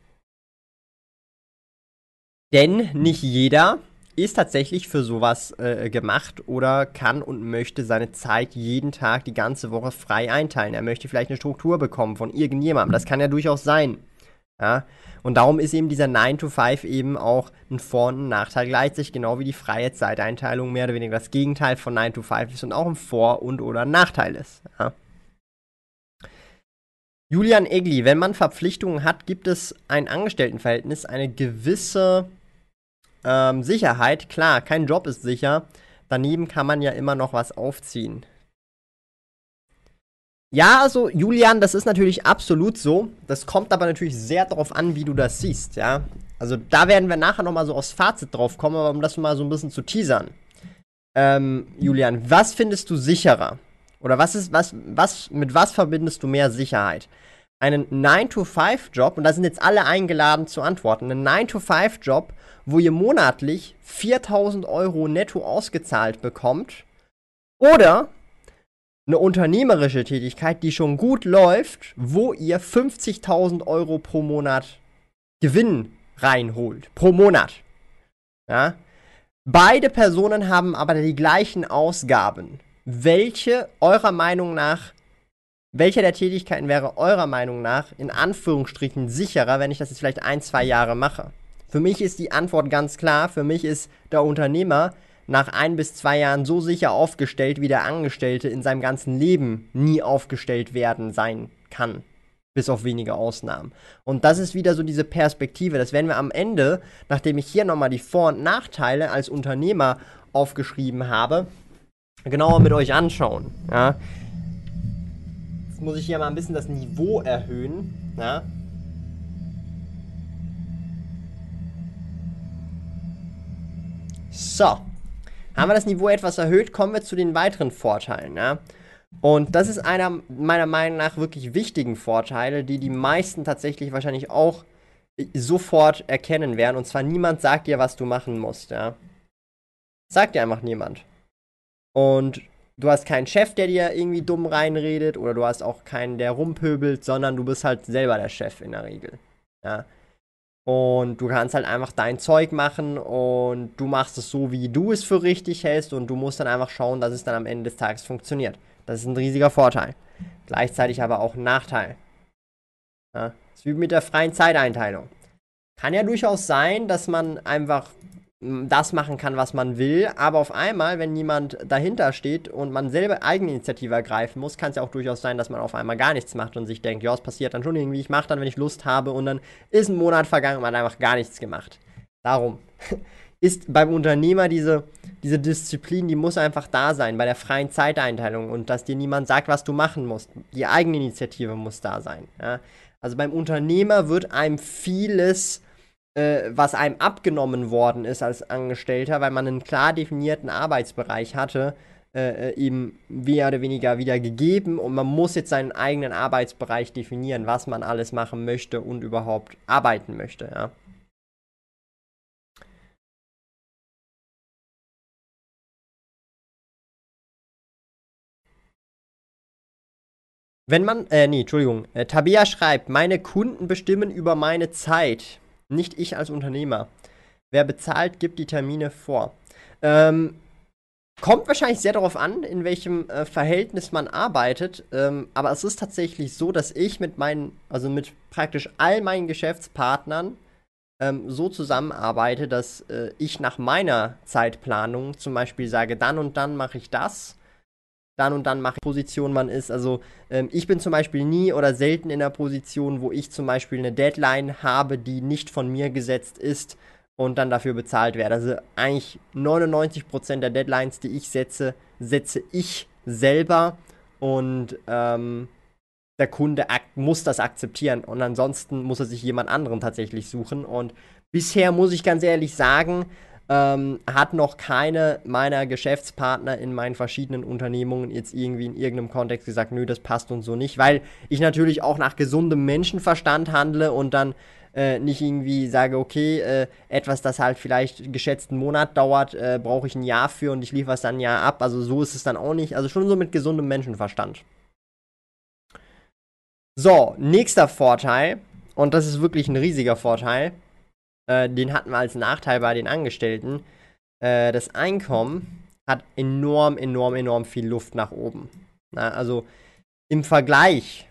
Denn nicht jeder ist tatsächlich für sowas äh, gemacht oder kann und möchte seine Zeit jeden Tag, die ganze Woche frei einteilen. Er möchte vielleicht eine Struktur bekommen von irgendjemandem. Das kann ja durchaus sein. Ja? Und darum ist eben dieser 9 to 5 eben auch ein Vor- und ein Nachteil gleichzeitig, genau wie die freie Zeiteinteilung mehr oder weniger das Gegenteil von 9 to 5 ist und auch ein Vor- und oder Nachteil ist. Ja? Julian Egli, wenn man Verpflichtungen hat, gibt es ein Angestelltenverhältnis, eine gewisse ähm, Sicherheit, klar, kein Job ist sicher. Daneben kann man ja immer noch was aufziehen. Ja, also Julian, das ist natürlich absolut so. Das kommt aber natürlich sehr darauf an, wie du das siehst, ja. Also da werden wir nachher nochmal so aufs Fazit drauf kommen, aber um das mal so ein bisschen zu teasern. Ähm, Julian, was findest du sicherer? Oder was ist, was, was, mit was verbindest du mehr Sicherheit? Einen 9-to-5-Job, und da sind jetzt alle eingeladen zu antworten, einen 9-to-5-Job, wo ihr monatlich 4000 Euro netto ausgezahlt bekommt. Oder eine unternehmerische Tätigkeit, die schon gut läuft, wo ihr 50.000 Euro pro Monat Gewinn reinholt. Pro Monat. Ja? Beide Personen haben aber die gleichen Ausgaben. Welche eurer Meinung nach, welche der Tätigkeiten wäre eurer Meinung nach in Anführungsstrichen sicherer, wenn ich das jetzt vielleicht ein, zwei Jahre mache? Für mich ist die Antwort ganz klar. Für mich ist der Unternehmer nach ein bis zwei Jahren so sicher aufgestellt, wie der Angestellte in seinem ganzen Leben nie aufgestellt werden sein kann. Bis auf wenige Ausnahmen. Und das ist wieder so diese Perspektive. Das werden wir am Ende, nachdem ich hier nochmal die Vor- und Nachteile als Unternehmer aufgeschrieben habe, genauer mit euch anschauen. Ja. Jetzt muss ich hier mal ein bisschen das Niveau erhöhen. Ja. So. Haben wir das Niveau etwas erhöht, kommen wir zu den weiteren Vorteilen. Ja? Und das ist einer meiner Meinung nach wirklich wichtigen Vorteile, die die meisten tatsächlich wahrscheinlich auch sofort erkennen werden. Und zwar niemand sagt dir, was du machen musst. Ja? Sagt dir einfach niemand. Und du hast keinen Chef, der dir irgendwie dumm reinredet, oder du hast auch keinen, der rumpöbelt, sondern du bist halt selber der Chef in der Regel. Ja? Und du kannst halt einfach dein Zeug machen und du machst es so, wie du es für richtig hältst und du musst dann einfach schauen, dass es dann am Ende des Tages funktioniert. Das ist ein riesiger Vorteil. Gleichzeitig aber auch ein Nachteil. Ja, das ist wie mit der freien Zeiteinteilung. Kann ja durchaus sein, dass man einfach das machen kann, was man will, aber auf einmal, wenn niemand dahinter steht und man selber Eigeninitiative ergreifen muss, kann es ja auch durchaus sein, dass man auf einmal gar nichts macht und sich denkt, ja, es passiert dann schon irgendwie, ich mache dann, wenn ich Lust habe und dann ist ein Monat vergangen und man hat einfach gar nichts gemacht. Darum [LAUGHS] ist beim Unternehmer diese, diese Disziplin, die muss einfach da sein, bei der freien Zeiteinteilung und dass dir niemand sagt, was du machen musst. Die Eigeninitiative muss da sein. Ja? Also beim Unternehmer wird einem vieles äh, was einem abgenommen worden ist als Angestellter, weil man einen klar definierten Arbeitsbereich hatte, äh, ihm äh, mehr oder weniger wieder gegeben und man muss jetzt seinen eigenen Arbeitsbereich definieren, was man alles machen möchte und überhaupt arbeiten möchte, ja. Wenn man, äh, nee, Entschuldigung, äh, Tabea schreibt, meine Kunden bestimmen über meine Zeit. Nicht ich als Unternehmer. Wer bezahlt, gibt die Termine vor. Ähm, kommt wahrscheinlich sehr darauf an, in welchem äh, Verhältnis man arbeitet. Ähm, aber es ist tatsächlich so, dass ich mit meinen, also mit praktisch all meinen Geschäftspartnern ähm, so zusammenarbeite, dass äh, ich nach meiner Zeitplanung zum Beispiel sage, dann und dann mache ich das dann und dann mache ich Position man ist. Also ähm, ich bin zum Beispiel nie oder selten in der Position, wo ich zum Beispiel eine Deadline habe, die nicht von mir gesetzt ist und dann dafür bezahlt werde. Also eigentlich 99% der Deadlines, die ich setze, setze ich selber und ähm, der Kunde muss das akzeptieren und ansonsten muss er sich jemand anderen tatsächlich suchen. Und bisher muss ich ganz ehrlich sagen, ähm, hat noch keine meiner Geschäftspartner in meinen verschiedenen Unternehmungen jetzt irgendwie in irgendeinem Kontext gesagt, nö, das passt und so nicht, weil ich natürlich auch nach gesundem Menschenverstand handle und dann äh, nicht irgendwie sage, okay, äh, etwas, das halt vielleicht geschätzten Monat dauert, äh, brauche ich ein Jahr für und ich liefere es dann ein Jahr ab. Also so ist es dann auch nicht. Also schon so mit gesundem Menschenverstand. So, nächster Vorteil, und das ist wirklich ein riesiger Vorteil, äh, den hatten wir als Nachteil bei den Angestellten. Äh, das Einkommen hat enorm, enorm, enorm viel Luft nach oben. Na, also im Vergleich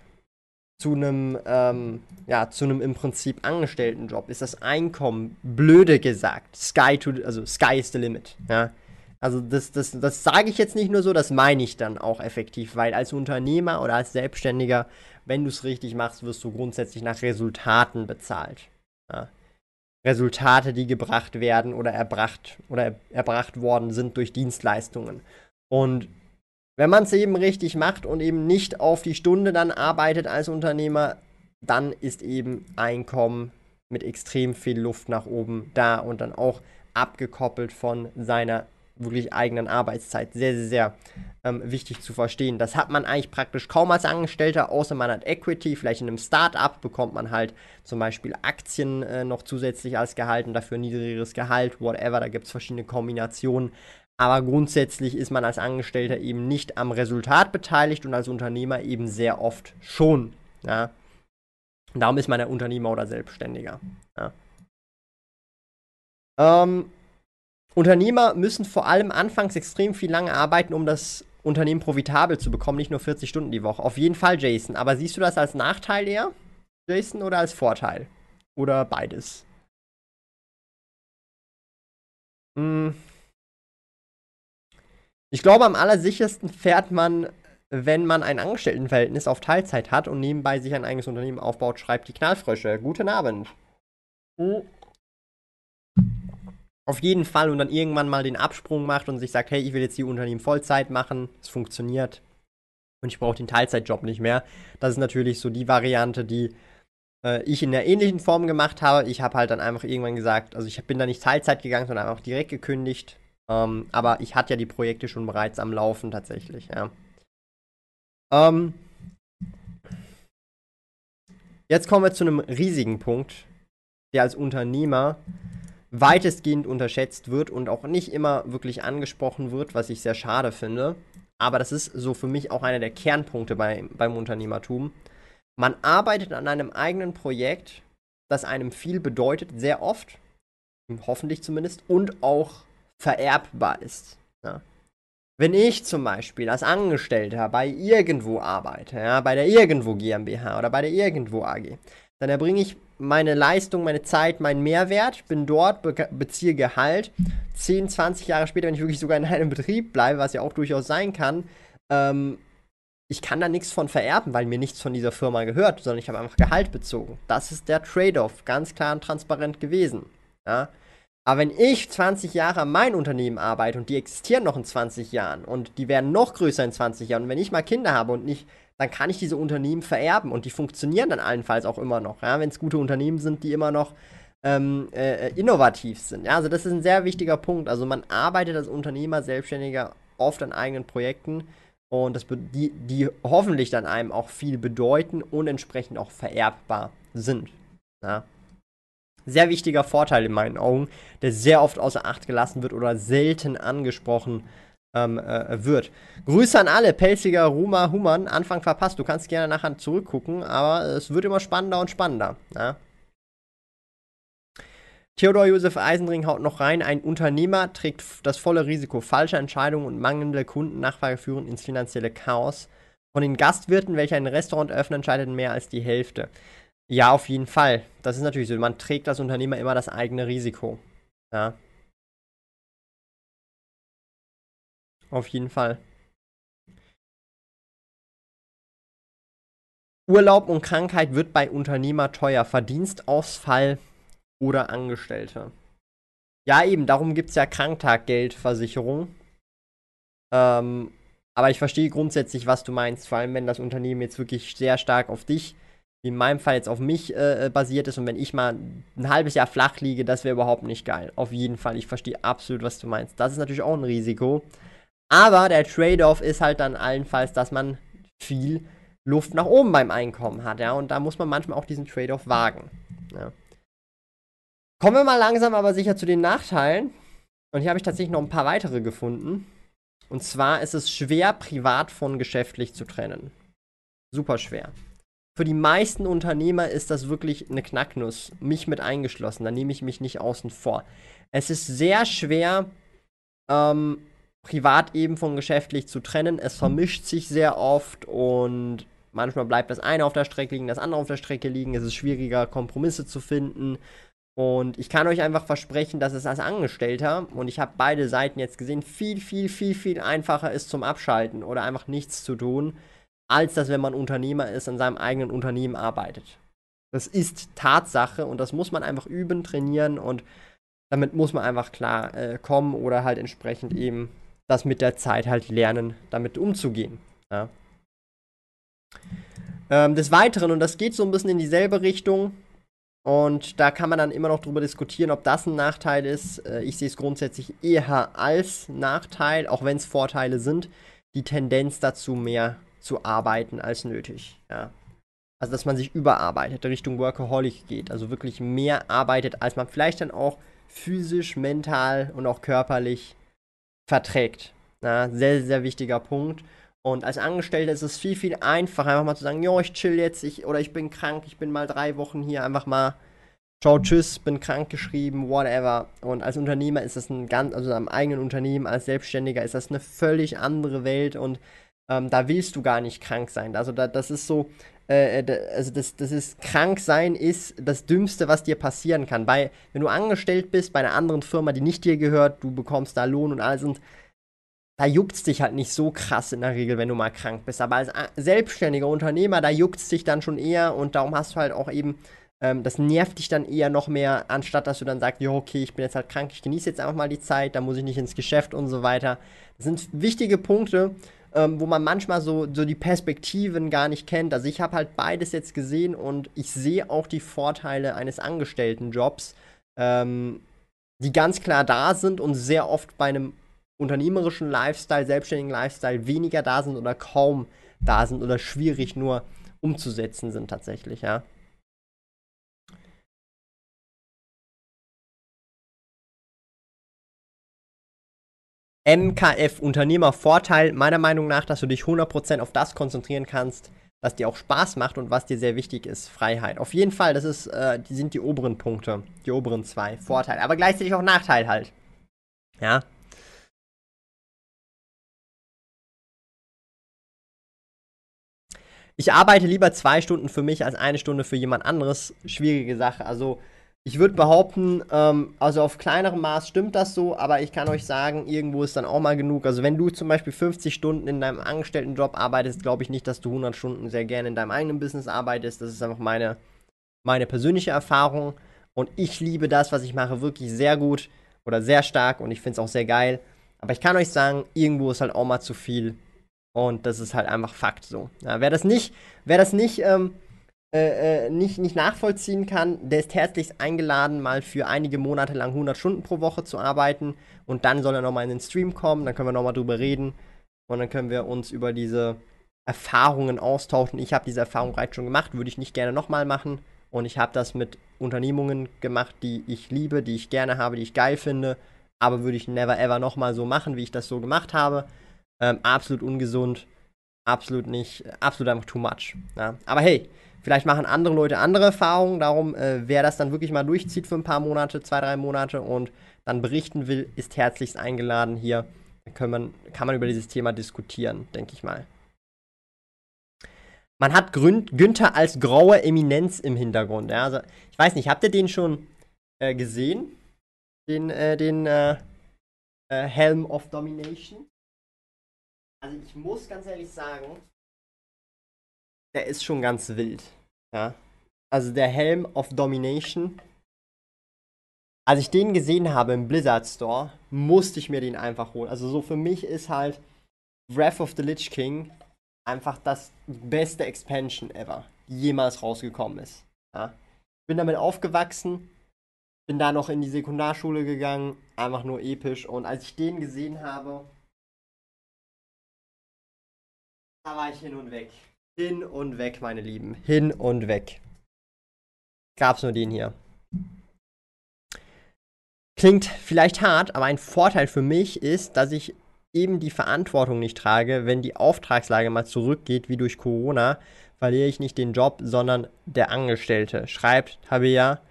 zu einem, ähm, ja, zu einem im Prinzip Angestelltenjob ist das Einkommen, blöde gesagt, sky to, also sky is the limit, ja. Also das, das, das sage ich jetzt nicht nur so, das meine ich dann auch effektiv, weil als Unternehmer oder als Selbstständiger, wenn du es richtig machst, wirst du grundsätzlich nach Resultaten bezahlt. Ja. Resultate, die gebracht werden oder erbracht oder erbracht worden sind durch Dienstleistungen. Und wenn man es eben richtig macht und eben nicht auf die Stunde dann arbeitet als Unternehmer, dann ist eben Einkommen mit extrem viel Luft nach oben da und dann auch abgekoppelt von seiner wirklich eigenen Arbeitszeit. Sehr, sehr, sehr ähm, wichtig zu verstehen. Das hat man eigentlich praktisch kaum als Angestellter, außer man hat Equity. Vielleicht in einem Start-up bekommt man halt zum Beispiel Aktien äh, noch zusätzlich als Gehalt und dafür niedrigeres Gehalt, whatever. Da gibt es verschiedene Kombinationen. Aber grundsätzlich ist man als Angestellter eben nicht am Resultat beteiligt und als Unternehmer eben sehr oft schon. Ja. darum ist man der Unternehmer oder Selbstständiger. Ja. Ähm, Unternehmer müssen vor allem anfangs extrem viel lange arbeiten, um das Unternehmen profitabel zu bekommen, nicht nur 40 Stunden die Woche. Auf jeden Fall, Jason. Aber siehst du das als Nachteil eher, Jason, oder als Vorteil? Oder beides? Hm. Ich glaube, am allersichersten fährt man, wenn man ein Angestelltenverhältnis auf Teilzeit hat und nebenbei sich ein eigenes Unternehmen aufbaut, schreibt die Knallfrösche. Guten Abend. Hm. Auf jeden Fall und dann irgendwann mal den Absprung macht und sich sagt, hey, ich will jetzt die Unternehmen Vollzeit machen, es funktioniert und ich brauche den Teilzeitjob nicht mehr. Das ist natürlich so die Variante, die äh, ich in der ähnlichen Form gemacht habe. Ich habe halt dann einfach irgendwann gesagt, also ich bin da nicht Teilzeit gegangen, sondern einfach direkt gekündigt. Ähm, aber ich hatte ja die Projekte schon bereits am Laufen tatsächlich, ja. Ähm, jetzt kommen wir zu einem riesigen Punkt, der als Unternehmer weitestgehend unterschätzt wird und auch nicht immer wirklich angesprochen wird, was ich sehr schade finde. Aber das ist so für mich auch einer der Kernpunkte bei, beim Unternehmertum. Man arbeitet an einem eigenen Projekt, das einem viel bedeutet, sehr oft, hoffentlich zumindest, und auch vererbbar ist. Ja. Wenn ich zum Beispiel als Angestellter bei irgendwo arbeite, ja, bei der irgendwo GmbH oder bei der irgendwo AG, dann erbringe ich meine Leistung, meine Zeit, meinen Mehrwert, bin dort, be beziehe Gehalt. 10, 20 Jahre später, wenn ich wirklich sogar in einem Betrieb bleibe, was ja auch durchaus sein kann, ähm, ich kann da nichts von vererben, weil mir nichts von dieser Firma gehört, sondern ich habe einfach Gehalt bezogen. Das ist der Trade-off, ganz klar und transparent gewesen. Ja? Aber wenn ich 20 Jahre an mein Unternehmen arbeite und die existieren noch in 20 Jahren und die werden noch größer in 20 Jahren und wenn ich mal Kinder habe und nicht dann kann ich diese Unternehmen vererben und die funktionieren dann allenfalls auch immer noch, ja, wenn es gute Unternehmen sind, die immer noch ähm, äh, innovativ sind. Ja, also das ist ein sehr wichtiger Punkt. Also man arbeitet als Unternehmer, Selbstständiger oft an eigenen Projekten und das die, die hoffentlich dann einem auch viel bedeuten und entsprechend auch vererbbar sind. Ja. Sehr wichtiger Vorteil in meinen Augen, der sehr oft außer Acht gelassen wird oder selten angesprochen wird ähm, äh, wird. Grüße an alle, pelziger Ruma Human, Anfang verpasst. Du kannst gerne nachher zurückgucken, aber es wird immer spannender und spannender. Ja? Theodor Josef Eisenring haut noch rein, ein Unternehmer trägt das volle Risiko. Falsche Entscheidungen und mangelnde Kundennachfrage führen ins finanzielle Chaos. Von den Gastwirten, welche ein Restaurant öffnen, entscheidet mehr als die Hälfte. Ja, auf jeden Fall. Das ist natürlich so. Man trägt als Unternehmer immer das eigene Risiko. Ja. Auf jeden Fall. Urlaub und Krankheit wird bei Unternehmer teuer. Verdienstausfall oder Angestellte. Ja, eben, darum gibt es ja Kranktaggeldversicherung. Ähm, aber ich verstehe grundsätzlich, was du meinst, vor allem wenn das Unternehmen jetzt wirklich sehr stark auf dich, wie in meinem Fall jetzt auf mich äh, äh basiert ist und wenn ich mal ein halbes Jahr flach liege, das wäre überhaupt nicht geil. Auf jeden Fall, ich verstehe absolut, was du meinst. Das ist natürlich auch ein Risiko. Aber der Trade-off ist halt dann allenfalls, dass man viel Luft nach oben beim Einkommen hat, ja. Und da muss man manchmal auch diesen Trade-off wagen. Ja. Kommen wir mal langsam aber sicher zu den Nachteilen. Und hier habe ich tatsächlich noch ein paar weitere gefunden. Und zwar ist es schwer, privat von geschäftlich zu trennen. Super schwer. Für die meisten Unternehmer ist das wirklich eine Knacknuss, mich mit eingeschlossen. Da nehme ich mich nicht außen vor. Es ist sehr schwer, ähm, privat eben von geschäftlich zu trennen. Es vermischt sich sehr oft und manchmal bleibt das eine auf der Strecke liegen, das andere auf der Strecke liegen. Es ist schwieriger, Kompromisse zu finden. Und ich kann euch einfach versprechen, dass es als Angestellter, und ich habe beide Seiten jetzt gesehen, viel, viel, viel, viel einfacher ist zum Abschalten oder einfach nichts zu tun, als das, wenn man Unternehmer ist, an seinem eigenen Unternehmen arbeitet. Das ist Tatsache und das muss man einfach üben, trainieren und damit muss man einfach klar äh, kommen oder halt entsprechend eben das mit der Zeit halt lernen, damit umzugehen. Ja. Ähm, des Weiteren, und das geht so ein bisschen in dieselbe Richtung, und da kann man dann immer noch drüber diskutieren, ob das ein Nachteil ist. Äh, ich sehe es grundsätzlich eher als Nachteil, auch wenn es Vorteile sind, die Tendenz dazu, mehr zu arbeiten als nötig. Ja. Also, dass man sich überarbeitet, Richtung Workaholic geht, also wirklich mehr arbeitet, als man vielleicht dann auch physisch, mental und auch körperlich verträgt. Ja, sehr, sehr wichtiger Punkt. Und als Angestellter ist es viel, viel einfacher, einfach mal zu sagen, jo, ich chill jetzt, ich, oder ich bin krank, ich bin mal drei Wochen hier, einfach mal, ciao, tschüss, bin krank geschrieben, whatever. Und als Unternehmer ist das ein ganz, also am eigenen Unternehmen, als Selbstständiger ist das eine völlig andere Welt und ähm, da willst du gar nicht krank sein. Also da, das ist so, äh also das, das ist, krank sein ist das Dümmste, was dir passieren kann. Bei, wenn du angestellt bist bei einer anderen Firma, die nicht dir gehört, du bekommst da Lohn und alles und da juckt's dich halt nicht so krass in der Regel, wenn du mal krank bist. Aber als selbstständiger Unternehmer, da juckt's dich dann schon eher und darum hast du halt auch eben, ähm, das nervt dich dann eher noch mehr, anstatt dass du dann sagst, ja, okay, ich bin jetzt halt krank, ich genieße jetzt einfach mal die Zeit, da muss ich nicht ins Geschäft und so weiter. Das sind wichtige Punkte, ähm, wo man manchmal so, so die Perspektiven gar nicht kennt. Also ich habe halt beides jetzt gesehen und ich sehe auch die Vorteile eines Angestelltenjobs, ähm, die ganz klar da sind und sehr oft bei einem unternehmerischen Lifestyle, selbstständigen Lifestyle weniger da sind oder kaum da sind oder schwierig nur umzusetzen sind tatsächlich, ja. MKF Unternehmervorteil, meiner Meinung nach, dass du dich 100% auf das konzentrieren kannst, was dir auch Spaß macht und was dir sehr wichtig ist, Freiheit. Auf jeden Fall, das ist, äh, die sind die oberen Punkte, die oberen zwei Vorteile, aber gleichzeitig auch Nachteil halt. Ja, ich arbeite lieber zwei Stunden für mich als eine Stunde für jemand anderes. Schwierige Sache. Also ich würde behaupten, ähm, also auf kleinerem Maß stimmt das so, aber ich kann euch sagen, irgendwo ist dann auch mal genug. Also wenn du zum Beispiel 50 Stunden in deinem Angestelltenjob arbeitest, glaube ich nicht, dass du 100 Stunden sehr gerne in deinem eigenen Business arbeitest. Das ist einfach meine, meine persönliche Erfahrung. Und ich liebe das, was ich mache, wirklich sehr gut oder sehr stark und ich finde es auch sehr geil. Aber ich kann euch sagen, irgendwo ist halt auch mal zu viel und das ist halt einfach Fakt so. Ja, wer das nicht, wer das nicht, ähm, äh, äh, nicht, nicht nachvollziehen kann, der ist herzlichst eingeladen, mal für einige Monate lang 100 Stunden pro Woche zu arbeiten. Und dann soll er nochmal in den Stream kommen, dann können wir nochmal drüber reden. Und dann können wir uns über diese Erfahrungen austauschen. Ich habe diese Erfahrung bereits schon gemacht, würde ich nicht gerne nochmal machen. Und ich habe das mit Unternehmungen gemacht, die ich liebe, die ich gerne habe, die ich geil finde. Aber würde ich never ever nochmal so machen, wie ich das so gemacht habe. Ähm, absolut ungesund, absolut nicht, absolut einfach too much. Ja. Aber hey, vielleicht machen andere Leute andere Erfahrungen. Darum, äh, wer das dann wirklich mal durchzieht für ein paar Monate, zwei, drei Monate und dann berichten will, ist herzlichst eingeladen hier. Kann man, kann man über dieses Thema diskutieren, denke ich mal. Man hat Grün Günther als graue Eminenz im Hintergrund. Ja? Also, ich weiß nicht, habt ihr den schon äh, gesehen? Den, äh, den äh, äh Helm of Domination? Also ich muss ganz ehrlich sagen, der ist schon ganz wild. Ja. Also der Helm of Domination. Als ich den gesehen habe im Blizzard Store, musste ich mir den einfach holen. Also so für mich ist halt Wrath of the Lich King einfach das beste Expansion ever, die jemals rausgekommen ist. Ja. Bin damit aufgewachsen, bin da noch in die Sekundarschule gegangen, einfach nur episch. Und als ich den gesehen habe, Da war ich hin und weg. Hin und weg, meine Lieben. Hin und weg. Gab's nur den hier. Klingt vielleicht hart, aber ein Vorteil für mich ist, dass ich eben die Verantwortung nicht trage, wenn die Auftragslage mal zurückgeht, wie durch Corona, verliere ich nicht den Job, sondern der Angestellte. Schreibt Tabea.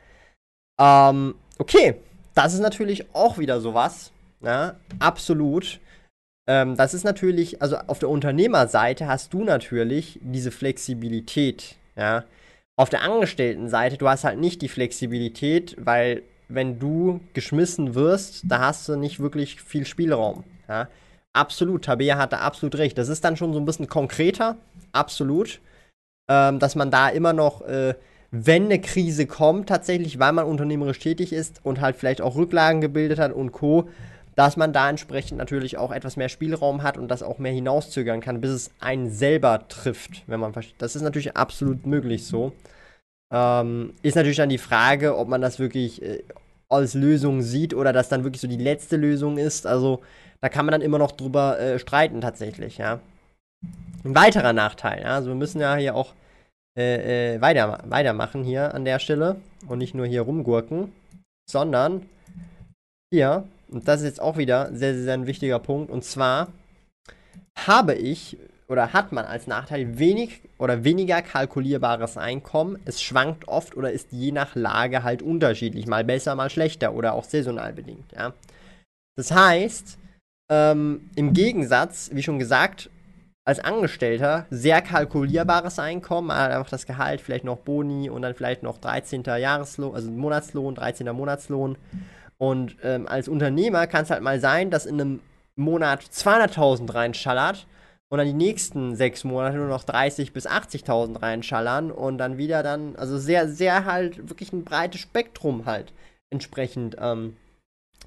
Ähm, okay, das ist natürlich auch wieder sowas. Ja, ne? absolut. Ähm, das ist natürlich, also auf der Unternehmerseite hast du natürlich diese Flexibilität, ja. Auf der Angestelltenseite, du hast halt nicht die Flexibilität, weil wenn du geschmissen wirst, da hast du nicht wirklich viel Spielraum, ja. Absolut, Tabea hat da absolut recht. Das ist dann schon so ein bisschen konkreter, absolut, ähm, dass man da immer noch, äh, wenn eine Krise kommt, tatsächlich, weil man unternehmerisch tätig ist und halt vielleicht auch Rücklagen gebildet hat und Co., dass man da entsprechend natürlich auch etwas mehr Spielraum hat und das auch mehr hinauszögern kann, bis es einen selber trifft, wenn man versteht. Das ist natürlich absolut möglich so. Ähm, ist natürlich dann die Frage, ob man das wirklich äh, als Lösung sieht oder das dann wirklich so die letzte Lösung ist. Also da kann man dann immer noch drüber äh, streiten tatsächlich, ja. Ein weiterer Nachteil, ja. Also wir müssen ja hier auch äh, äh weiter, weitermachen hier an der Stelle und nicht nur hier rumgurken, sondern hier und das ist jetzt auch wieder sehr, sehr, sehr ein wichtiger Punkt, und zwar habe ich oder hat man als Nachteil wenig oder weniger kalkulierbares Einkommen. Es schwankt oft oder ist je nach Lage halt unterschiedlich, mal besser, mal schlechter oder auch saisonal bedingt. Ja. Das heißt, ähm, im Gegensatz, wie schon gesagt, als Angestellter sehr kalkulierbares Einkommen, einfach das Gehalt, vielleicht noch Boni und dann vielleicht noch 13. Jahreslohn, also Monatslohn, 13. Monatslohn. Und ähm, als Unternehmer kann es halt mal sein, dass in einem Monat 200.000 reinschallert und dann die nächsten sechs Monate nur noch 30.000 bis 80.000 reinschallern und dann wieder dann, also sehr, sehr halt wirklich ein breites Spektrum halt entsprechend ähm,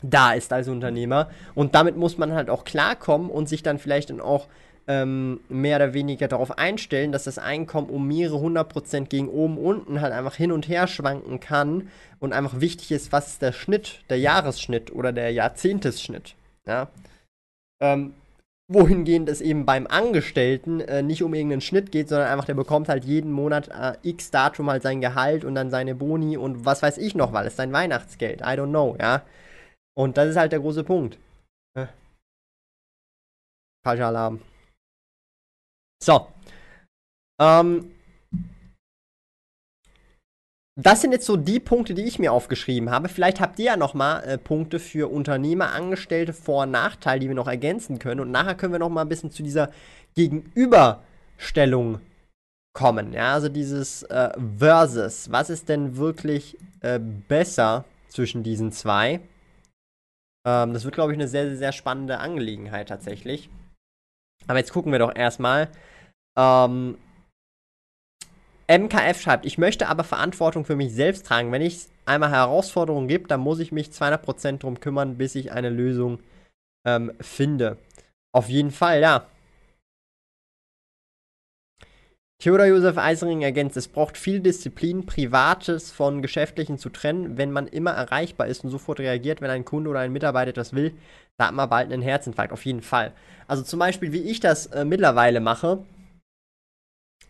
da ist als Unternehmer. Und damit muss man halt auch klarkommen und sich dann vielleicht dann auch ähm, mehr oder weniger darauf einstellen, dass das Einkommen um mehrere hundert Prozent gegen oben, unten halt einfach hin und her schwanken kann und einfach wichtig ist, was ist der Schnitt, der Jahresschnitt oder der Jahrzehntesschnitt. Ja. Ähm, wohingehend es eben beim Angestellten äh, nicht um irgendeinen Schnitt geht, sondern einfach der bekommt halt jeden Monat äh, x Datum halt sein Gehalt und dann seine Boni und was weiß ich noch, weil es sein Weihnachtsgeld. I don't know, ja. Und das ist halt der große Punkt. Äh. Falscher Alarm. So. Ähm, das sind jetzt so die Punkte, die ich mir aufgeschrieben habe. Vielleicht habt ihr ja noch mal äh, Punkte für Unternehmer, Angestellte, Vor- und Nachteile, die wir noch ergänzen können. Und nachher können wir noch mal ein bisschen zu dieser Gegenüberstellung kommen. Ja, also dieses äh, Versus. Was ist denn wirklich äh, besser zwischen diesen zwei? Ähm, das wird, glaube ich, eine sehr, sehr, sehr spannende Angelegenheit tatsächlich. Aber jetzt gucken wir doch erstmal. Ähm, MKF schreibt, ich möchte aber Verantwortung für mich selbst tragen. Wenn es einmal Herausforderungen gibt, dann muss ich mich 200% darum kümmern, bis ich eine Lösung ähm, finde. Auf jeden Fall, ja. Theodor Josef Eisering ergänzt, es braucht viel Disziplin, Privates von Geschäftlichen zu trennen, wenn man immer erreichbar ist und sofort reagiert, wenn ein Kunde oder ein Mitarbeiter etwas will, da hat man bald einen Herzinfarkt, auf jeden Fall. Also zum Beispiel, wie ich das äh, mittlerweile mache,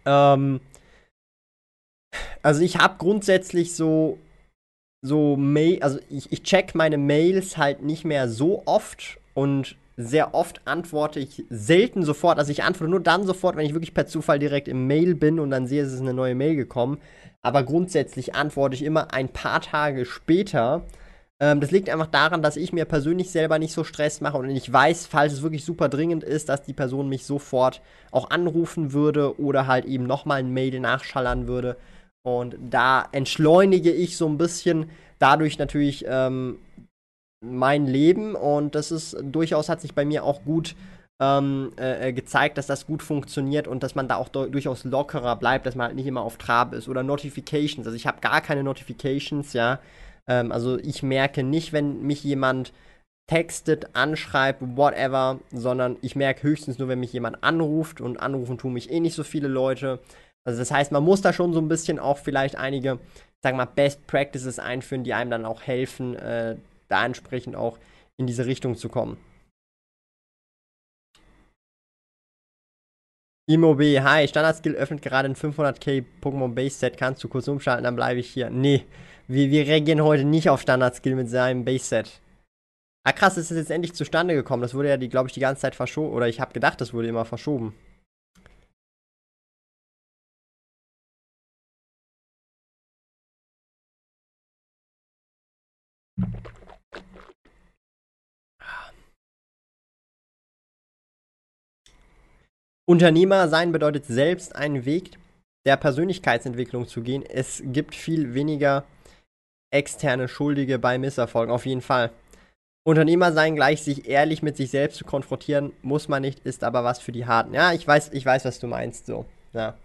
ähm, also ich habe grundsätzlich so so Mail, also ich, ich check meine Mails halt nicht mehr so oft und sehr oft antworte ich selten sofort. Also ich antworte nur dann sofort, wenn ich wirklich per Zufall direkt im Mail bin und dann sehe, es ist eine neue Mail gekommen. Aber grundsätzlich antworte ich immer ein paar Tage später. Ähm, das liegt einfach daran, dass ich mir persönlich selber nicht so Stress mache und ich weiß, falls es wirklich super dringend ist, dass die Person mich sofort auch anrufen würde oder halt eben nochmal ein Mail nachschallern würde. Und da entschleunige ich so ein bisschen dadurch natürlich ähm, mein Leben und das ist durchaus hat sich bei mir auch gut ähm, äh, äh gezeigt, dass das gut funktioniert und dass man da auch durchaus lockerer bleibt, dass man halt nicht immer auf Trab ist oder Notifications. Also ich habe gar keine Notifications, ja. Ähm, also ich merke nicht, wenn mich jemand textet, anschreibt, whatever, sondern ich merke höchstens nur, wenn mich jemand anruft und anrufen tun mich eh nicht so viele Leute. Also das heißt, man muss da schon so ein bisschen auch vielleicht einige, sagen wir mal, Best Practices einführen, die einem dann auch helfen, äh, da entsprechend auch in diese Richtung zu kommen. Imob, hi, Standard-Skill öffnet gerade ein 500k Pokémon Base Set. Kannst du kurz umschalten, dann bleibe ich hier. Nee, wir, wir reagieren heute nicht auf Standard-Skill mit seinem Base Set. Ah krass, es ist jetzt endlich zustande gekommen. Das wurde ja, glaube ich, die ganze Zeit verschoben. Oder ich habe gedacht, das wurde immer verschoben. Unternehmer sein bedeutet selbst einen Weg der Persönlichkeitsentwicklung zu gehen. Es gibt viel weniger externe Schuldige bei Misserfolgen, auf jeden Fall. Unternehmer sein gleich sich ehrlich mit sich selbst zu konfrontieren, muss man nicht, ist aber was für die Harten. Ja, ich weiß, ich weiß, was du meinst, so. Ja.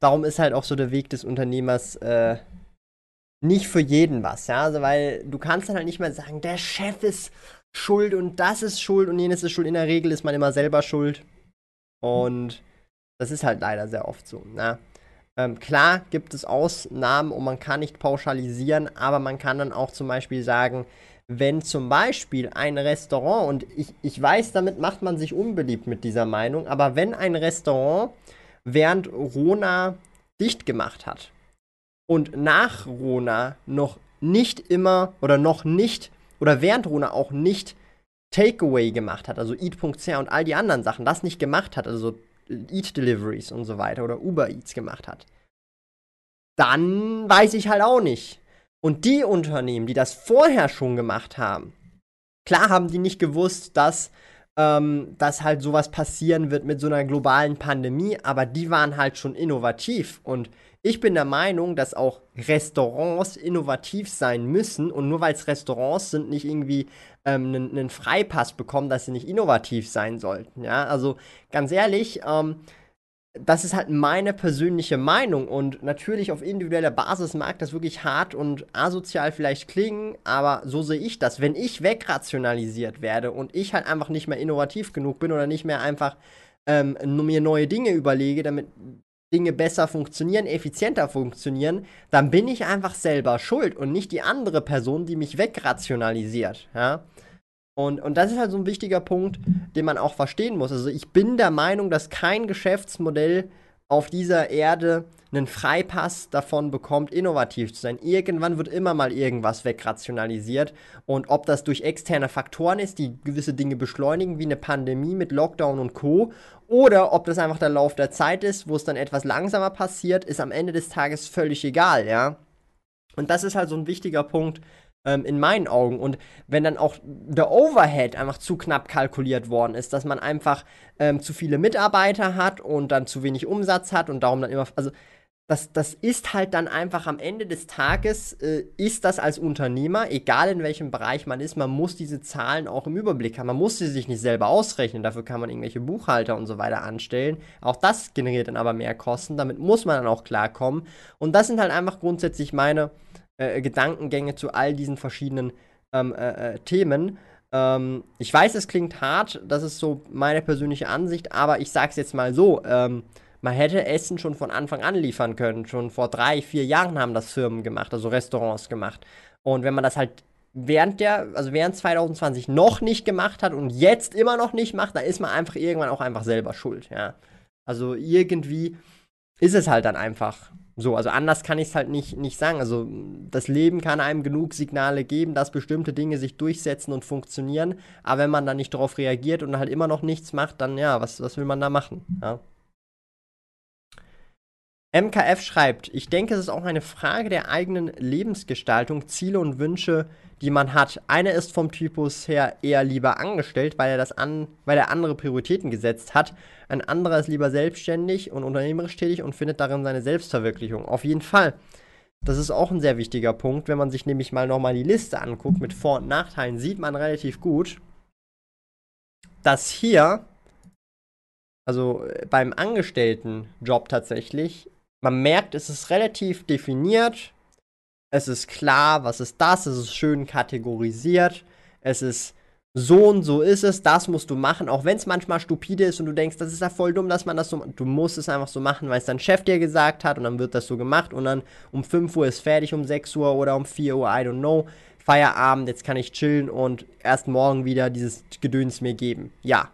Darum ist halt auch so der Weg des Unternehmers äh, nicht für jeden was, ja. Also, weil du kannst dann halt nicht mehr sagen, der Chef ist schuld und das ist schuld und jenes ist schuld. In der Regel ist man immer selber schuld. Und das ist halt leider sehr oft so. Ne? Ähm, klar gibt es Ausnahmen und man kann nicht pauschalisieren, aber man kann dann auch zum Beispiel sagen, wenn zum Beispiel ein Restaurant, und ich, ich weiß, damit macht man sich unbeliebt mit dieser Meinung, aber wenn ein Restaurant während Rona dicht gemacht hat und nach Rona noch nicht immer oder noch nicht oder während Corona auch nicht Takeaway gemacht hat, also Eat.ch und all die anderen Sachen, das nicht gemacht hat, also Eat Deliveries und so weiter oder Uber Eats gemacht hat, dann weiß ich halt auch nicht. Und die Unternehmen, die das vorher schon gemacht haben, klar haben die nicht gewusst, dass, ähm, dass halt sowas passieren wird mit so einer globalen Pandemie, aber die waren halt schon innovativ und ich bin der Meinung, dass auch Restaurants innovativ sein müssen und nur weil es Restaurants sind, nicht irgendwie ähm, einen, Freipass bekommen, dass sie nicht innovativ sein sollten. Ja, also ganz ehrlich, ähm, das ist halt meine persönliche Meinung und natürlich auf individueller Basis mag das wirklich hart und asozial vielleicht klingen, aber so sehe ich das. Wenn ich wegrationalisiert werde und ich halt einfach nicht mehr innovativ genug bin oder nicht mehr einfach ähm, mir neue Dinge überlege, damit Dinge besser funktionieren, effizienter funktionieren, dann bin ich einfach selber schuld und nicht die andere Person, die mich wegrationalisiert. Ja? Und, und das ist halt so ein wichtiger Punkt, den man auch verstehen muss. Also ich bin der Meinung, dass kein Geschäftsmodell auf dieser Erde einen Freipass davon bekommt, innovativ zu sein. Irgendwann wird immer mal irgendwas wegrationalisiert. Und ob das durch externe Faktoren ist, die gewisse Dinge beschleunigen, wie eine Pandemie mit Lockdown und Co., oder ob das einfach der Lauf der Zeit ist, wo es dann etwas langsamer passiert, ist am Ende des Tages völlig egal, ja. Und das ist halt so ein wichtiger Punkt, ähm, in meinen Augen. Und wenn dann auch der Overhead einfach zu knapp kalkuliert worden ist, dass man einfach ähm, zu viele Mitarbeiter hat und dann zu wenig Umsatz hat und darum dann immer, also das, das ist halt dann einfach am Ende des Tages, äh, ist das als Unternehmer, egal in welchem Bereich man ist, man muss diese Zahlen auch im Überblick haben. Man muss sie sich nicht selber ausrechnen, dafür kann man irgendwelche Buchhalter und so weiter anstellen. Auch das generiert dann aber mehr Kosten, damit muss man dann auch klarkommen. Und das sind halt einfach grundsätzlich meine äh, Gedankengänge zu all diesen verschiedenen ähm, äh, äh, Themen. Ähm, ich weiß, es klingt hart, das ist so meine persönliche Ansicht, aber ich sag's jetzt mal so, ähm, man hätte Essen schon von Anfang an liefern können. Schon vor drei, vier Jahren haben das Firmen gemacht, also Restaurants gemacht. Und wenn man das halt während der, also während 2020 noch nicht gemacht hat und jetzt immer noch nicht macht, dann ist man einfach irgendwann auch einfach selber schuld, ja. Also irgendwie ist es halt dann einfach so, also anders kann ich es halt nicht, nicht sagen. Also das Leben kann einem genug Signale geben, dass bestimmte Dinge sich durchsetzen und funktionieren. Aber wenn man dann nicht darauf reagiert und halt immer noch nichts macht, dann ja, was, was will man da machen? Ja. MKF schreibt, ich denke, es ist auch eine Frage der eigenen Lebensgestaltung, Ziele und Wünsche, die man hat. Einer ist vom Typus her eher lieber angestellt, weil er das an, weil er andere Prioritäten gesetzt hat. Ein anderer ist lieber selbstständig und unternehmerisch tätig und findet darin seine Selbstverwirklichung. Auf jeden Fall. Das ist auch ein sehr wichtiger Punkt. Wenn man sich nämlich mal nochmal die Liste anguckt mit Vor- und Nachteilen, sieht man relativ gut, dass hier, also äh, beim Angestelltenjob tatsächlich, man merkt, es ist relativ definiert. Es ist klar, was ist das? Es ist schön kategorisiert. Es ist so und so ist es, das musst du machen, auch wenn es manchmal stupide ist und du denkst, das ist ja voll dumm, dass man das so macht. Du musst es einfach so machen, weil es dein Chef dir gesagt hat und dann wird das so gemacht und dann um 5 Uhr ist fertig, um 6 Uhr oder um 4 Uhr, I don't know. Feierabend, jetzt kann ich chillen und erst morgen wieder dieses Gedöns mir geben. Ja.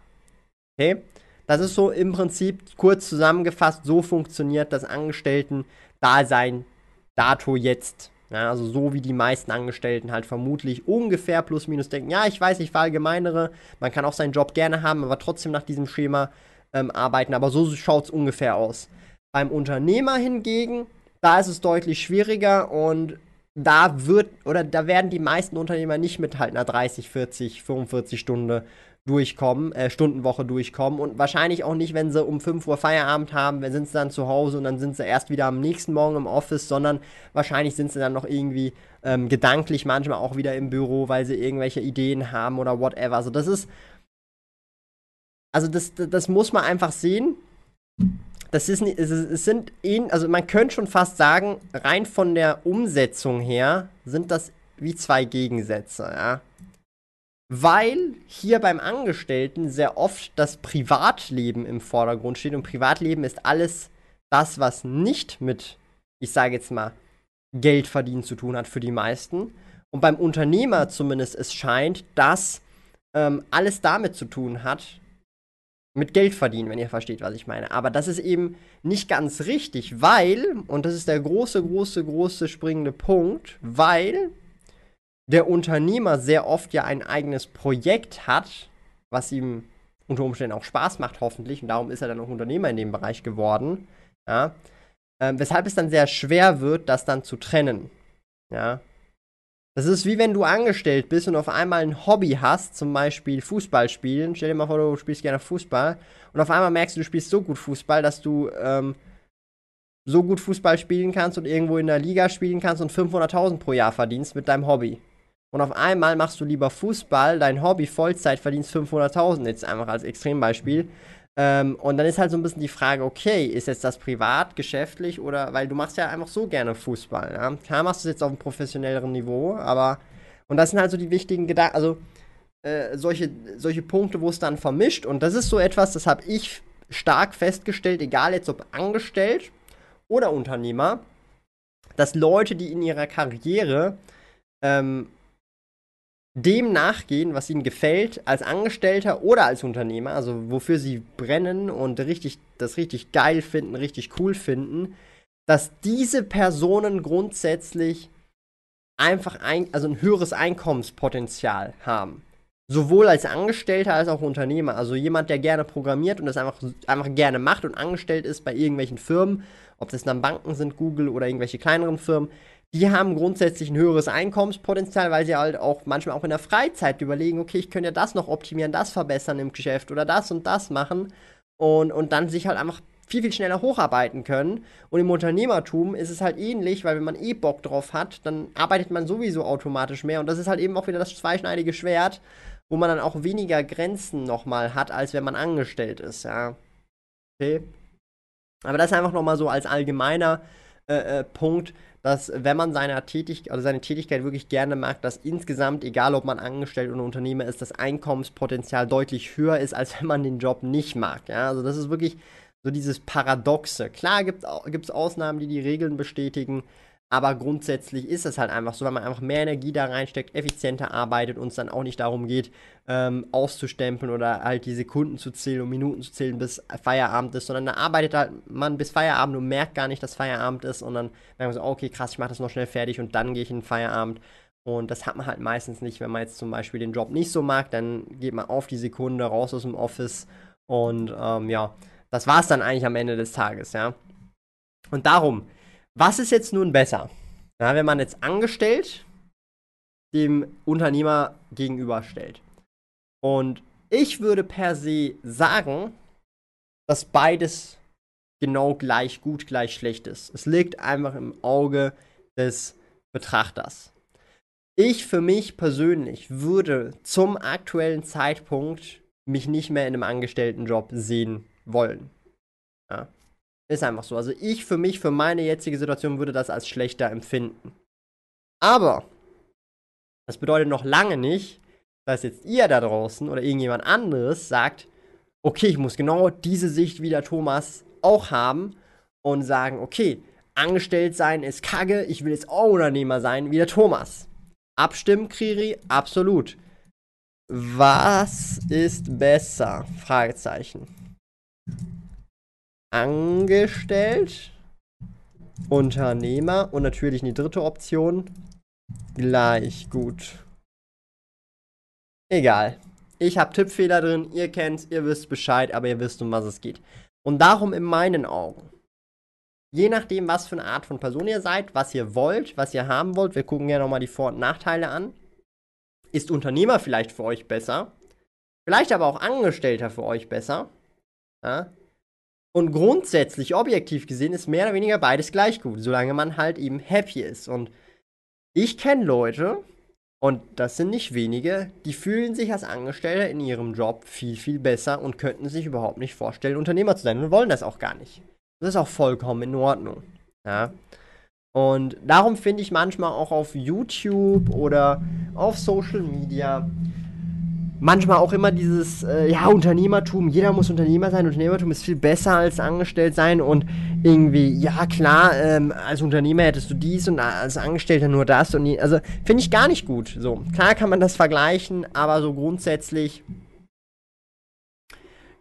Okay? Das ist so im Prinzip kurz zusammengefasst, so funktioniert das Angestellten-Dasein dato jetzt. Ja, also so wie die meisten Angestellten halt vermutlich ungefähr plus minus denken, ja, ich weiß, ich verallgemeinere, man kann auch seinen Job gerne haben, aber trotzdem nach diesem Schema ähm, arbeiten. Aber so schaut es ungefähr aus. Beim Unternehmer hingegen, da ist es deutlich schwieriger und da wird oder da werden die meisten Unternehmer nicht mit halt einer 30, 40, 45 Stunde durchkommen, äh, Stundenwoche durchkommen und wahrscheinlich auch nicht, wenn sie um 5 Uhr Feierabend haben, wenn sind sie dann zu Hause und dann sind sie erst wieder am nächsten Morgen im Office, sondern wahrscheinlich sind sie dann noch irgendwie ähm, gedanklich manchmal auch wieder im Büro, weil sie irgendwelche Ideen haben oder whatever. Also das ist, also das, das muss man einfach sehen. Das ist, es, es sind, also man könnte schon fast sagen, rein von der Umsetzung her sind das wie zwei Gegensätze, ja weil hier beim Angestellten sehr oft das Privatleben im Vordergrund steht und Privatleben ist alles das, was nicht mit, ich sage jetzt mal, Geld verdienen zu tun hat für die meisten. Und beim Unternehmer zumindest es scheint, dass ähm, alles damit zu tun hat, mit Geld verdienen, wenn ihr versteht, was ich meine. Aber das ist eben nicht ganz richtig, weil, und das ist der große, große, große springende Punkt, weil der Unternehmer sehr oft ja ein eigenes Projekt hat, was ihm unter Umständen auch Spaß macht, hoffentlich, und darum ist er dann auch Unternehmer in dem Bereich geworden, ja, äh, weshalb es dann sehr schwer wird, das dann zu trennen, ja. Das ist wie wenn du angestellt bist und auf einmal ein Hobby hast, zum Beispiel Fußball spielen. Stell dir mal vor, du spielst gerne Fußball und auf einmal merkst du, du spielst so gut Fußball, dass du ähm, so gut Fußball spielen kannst und irgendwo in der Liga spielen kannst und 500.000 pro Jahr verdienst mit deinem Hobby. Und auf einmal machst du lieber Fußball, dein Hobby Vollzeit verdienst 500.000, jetzt einfach als Extrembeispiel. Ähm, und dann ist halt so ein bisschen die Frage, okay, ist jetzt das privat, geschäftlich oder, weil du machst ja einfach so gerne Fußball. Ja? Klar machst du es jetzt auf einem professionelleren Niveau, aber, und das sind halt so die wichtigen Gedanken, also äh, solche, solche Punkte, wo es dann vermischt. Und das ist so etwas, das habe ich stark festgestellt, egal jetzt ob angestellt oder Unternehmer, dass Leute, die in ihrer Karriere ähm, dem nachgehen, was ihnen gefällt, als Angestellter oder als Unternehmer, also wofür sie brennen und richtig, das richtig geil finden, richtig cool finden, dass diese Personen grundsätzlich einfach ein, also ein höheres Einkommenspotenzial haben. Sowohl als Angestellter als auch Unternehmer. Also jemand, der gerne programmiert und das einfach, einfach gerne macht und angestellt ist bei irgendwelchen Firmen, ob das dann Banken sind, Google oder irgendwelche kleineren Firmen, die haben grundsätzlich ein höheres Einkommenspotenzial, weil sie halt auch manchmal auch in der Freizeit überlegen, okay, ich könnte ja das noch optimieren, das verbessern im Geschäft oder das und das machen und, und dann sich halt einfach viel, viel schneller hocharbeiten können. Und im Unternehmertum ist es halt ähnlich, weil wenn man eh Bock drauf hat, dann arbeitet man sowieso automatisch mehr. Und das ist halt eben auch wieder das zweischneidige Schwert, wo man dann auch weniger Grenzen nochmal hat, als wenn man angestellt ist, ja. Okay. Aber das einfach nochmal so als allgemeiner äh, äh, Punkt, dass wenn man seine, Tätig also seine Tätigkeit wirklich gerne mag, dass insgesamt, egal ob man angestellt oder Unternehmer ist, das Einkommenspotenzial deutlich höher ist, als wenn man den Job nicht mag. Ja? Also das ist wirklich so dieses Paradoxe. Klar gibt es Ausnahmen, die die Regeln bestätigen, aber grundsätzlich ist es halt einfach so, weil man einfach mehr Energie da reinsteckt, effizienter arbeitet und es dann auch nicht darum geht, ähm, auszustempeln oder halt die Sekunden zu zählen und Minuten zu zählen, bis Feierabend ist, sondern da arbeitet halt man bis Feierabend und merkt gar nicht, dass Feierabend ist und dann merkt man so, okay, krass, ich mache das noch schnell fertig und dann gehe ich in den Feierabend. Und das hat man halt meistens nicht, wenn man jetzt zum Beispiel den Job nicht so mag, dann geht man auf die Sekunde raus aus dem Office und ähm, ja, das war es dann eigentlich am Ende des Tages, ja. Und darum, was ist jetzt nun besser? Ja, wenn man jetzt angestellt dem Unternehmer gegenüberstellt. Und ich würde per se sagen, dass beides genau gleich gut, gleich schlecht ist. Es liegt einfach im Auge des Betrachters. Ich für mich persönlich würde zum aktuellen Zeitpunkt mich nicht mehr in einem Angestelltenjob sehen wollen. Ja. Ist einfach so. Also ich für mich, für meine jetzige Situation würde das als schlechter empfinden. Aber das bedeutet noch lange nicht, dass jetzt ihr da draußen oder irgendjemand anderes sagt, okay, ich muss genau diese Sicht wie der Thomas auch haben und sagen, okay, angestellt sein ist kacke, ich will jetzt auch Unternehmer sein wie der Thomas. Abstimmen, Kriri, absolut. Was ist besser? Fragezeichen angestellt, Unternehmer und natürlich die dritte Option gleich gut. Egal. Ich habe Tippfehler drin, ihr kennt's, ihr wisst Bescheid, aber ihr wisst, um was es geht. Und darum in meinen Augen, je nachdem, was für eine Art von Person ihr seid, was ihr wollt, was ihr haben wollt, wir gucken ja nochmal die Vor- und Nachteile an. Ist Unternehmer vielleicht für euch besser? Vielleicht aber auch Angestellter für euch besser? Ja? Und grundsätzlich, objektiv gesehen, ist mehr oder weniger beides gleich gut, solange man halt eben happy ist. Und ich kenne Leute, und das sind nicht wenige, die fühlen sich als Angestellter in ihrem Job viel, viel besser und könnten sich überhaupt nicht vorstellen, Unternehmer zu sein und wollen das auch gar nicht. Das ist auch vollkommen in Ordnung. Ja. Und darum finde ich manchmal auch auf YouTube oder auf Social Media manchmal auch immer dieses, äh, ja, Unternehmertum, jeder muss Unternehmer sein, Unternehmertum ist viel besser als angestellt sein. Und irgendwie, ja klar, ähm, als Unternehmer hättest du dies und als Angestellter nur das. Und also finde ich gar nicht gut. So, klar kann man das vergleichen, aber so grundsätzlich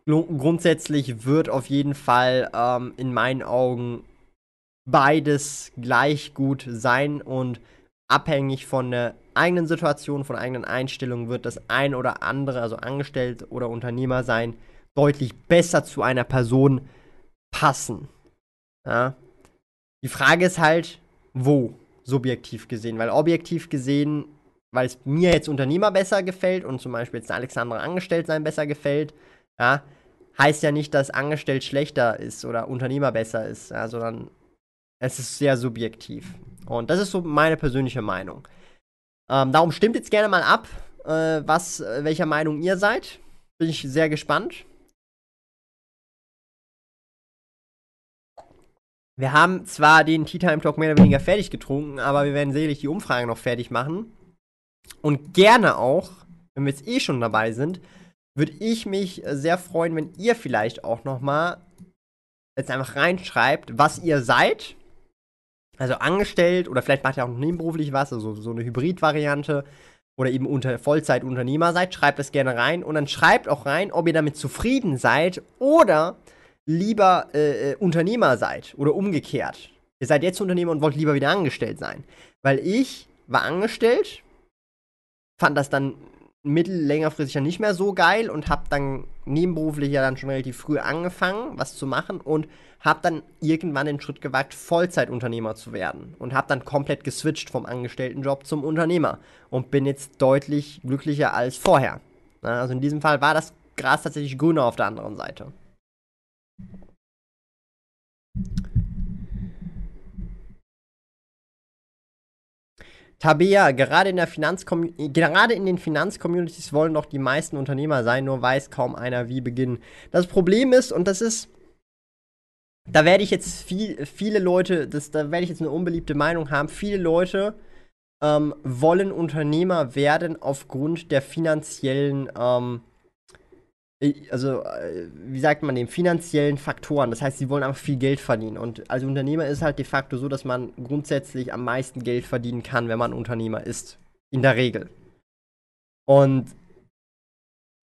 grundsätzlich wird auf jeden Fall ähm, in meinen Augen beides gleich gut sein und abhängig von der eigenen Situation, von eigenen Einstellungen wird das ein oder andere, also angestellt oder Unternehmer sein, deutlich besser zu einer Person passen. Ja? Die Frage ist halt, wo, subjektiv gesehen, weil objektiv gesehen, weil es mir jetzt Unternehmer besser gefällt und zum Beispiel jetzt Alexandra angestellt sein besser gefällt, ja, heißt ja nicht, dass angestellt schlechter ist oder Unternehmer besser ist, ja, sondern es ist sehr subjektiv. Und das ist so meine persönliche Meinung. Ähm, darum stimmt jetzt gerne mal ab, äh, was, äh, welcher Meinung ihr seid. Bin ich sehr gespannt. Wir haben zwar den Tea Time Talk mehr oder weniger fertig getrunken, aber wir werden sicherlich die Umfrage noch fertig machen. Und gerne auch, wenn wir jetzt eh schon dabei sind, würde ich mich sehr freuen, wenn ihr vielleicht auch noch mal jetzt einfach reinschreibt, was ihr seid. Also angestellt oder vielleicht macht ihr auch nebenberuflich was, also so eine Hybrid-Variante oder eben unter Vollzeitunternehmer seid, schreibt das gerne rein und dann schreibt auch rein, ob ihr damit zufrieden seid oder lieber äh, äh, Unternehmer seid oder umgekehrt. Ihr seid jetzt Unternehmer und wollt lieber wieder angestellt sein. Weil ich war angestellt, fand das dann mittel längerfristig ja nicht mehr so geil und habe dann nebenberuflich ja dann schon relativ früh angefangen, was zu machen und habe dann irgendwann den Schritt gewagt, Vollzeitunternehmer zu werden und habe dann komplett geswitcht vom Angestelltenjob zum Unternehmer und bin jetzt deutlich glücklicher als vorher. Also in diesem Fall war das Gras tatsächlich grüner auf der anderen Seite. Tabea, gerade in, der gerade in den Finanzcommunities wollen doch die meisten Unternehmer sein, nur weiß kaum einer, wie beginnen. Das Problem ist, und das ist, da werde ich jetzt viel, viele Leute, das, da werde ich jetzt eine unbeliebte Meinung haben, viele Leute ähm, wollen Unternehmer werden aufgrund der finanziellen ähm, also, äh, wie sagt man dem, finanziellen Faktoren. Das heißt, sie wollen einfach viel Geld verdienen. Und als Unternehmer ist halt de facto so, dass man grundsätzlich am meisten Geld verdienen kann, wenn man Unternehmer ist. In der Regel. Und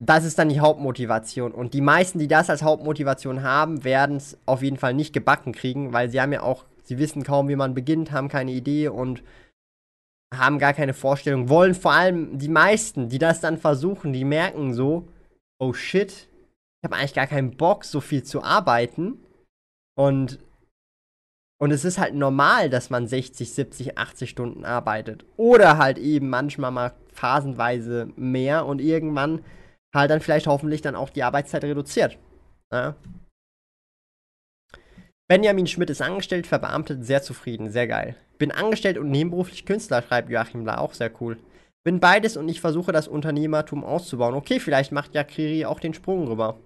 das ist dann die Hauptmotivation. Und die meisten, die das als Hauptmotivation haben, werden es auf jeden Fall nicht gebacken kriegen, weil sie haben ja auch, sie wissen kaum, wie man beginnt, haben keine Idee und haben gar keine Vorstellung. Wollen vor allem die meisten, die das dann versuchen, die merken so, oh shit, ich habe eigentlich gar keinen Bock, so viel zu arbeiten. Und, und es ist halt normal, dass man 60, 70, 80 Stunden arbeitet. Oder halt eben manchmal mal phasenweise mehr und irgendwann halt dann vielleicht hoffentlich dann auch die Arbeitszeit reduziert. Ja. Benjamin Schmidt ist angestellt, verbeamtet, sehr zufrieden, sehr geil. Bin angestellt und nebenberuflich Künstler, schreibt Joachim La, auch sehr cool. Bin beides und ich versuche das Unternehmertum auszubauen. Okay, vielleicht macht ja Kriri auch den Sprung rüber.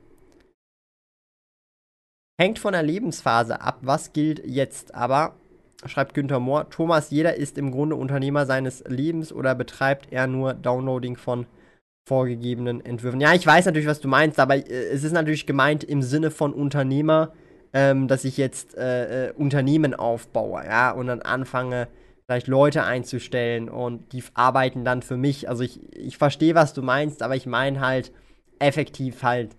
Hängt von der Lebensphase ab, was gilt jetzt. Aber, schreibt Günther Mohr, Thomas, jeder ist im Grunde Unternehmer seines Lebens oder betreibt er nur Downloading von vorgegebenen Entwürfen. Ja, ich weiß natürlich, was du meinst, aber äh, es ist natürlich gemeint im Sinne von Unternehmer, ähm, dass ich jetzt äh, äh, Unternehmen aufbaue, ja, und dann anfange, vielleicht Leute einzustellen und die arbeiten dann für mich. Also ich, ich verstehe, was du meinst, aber ich meine halt effektiv halt,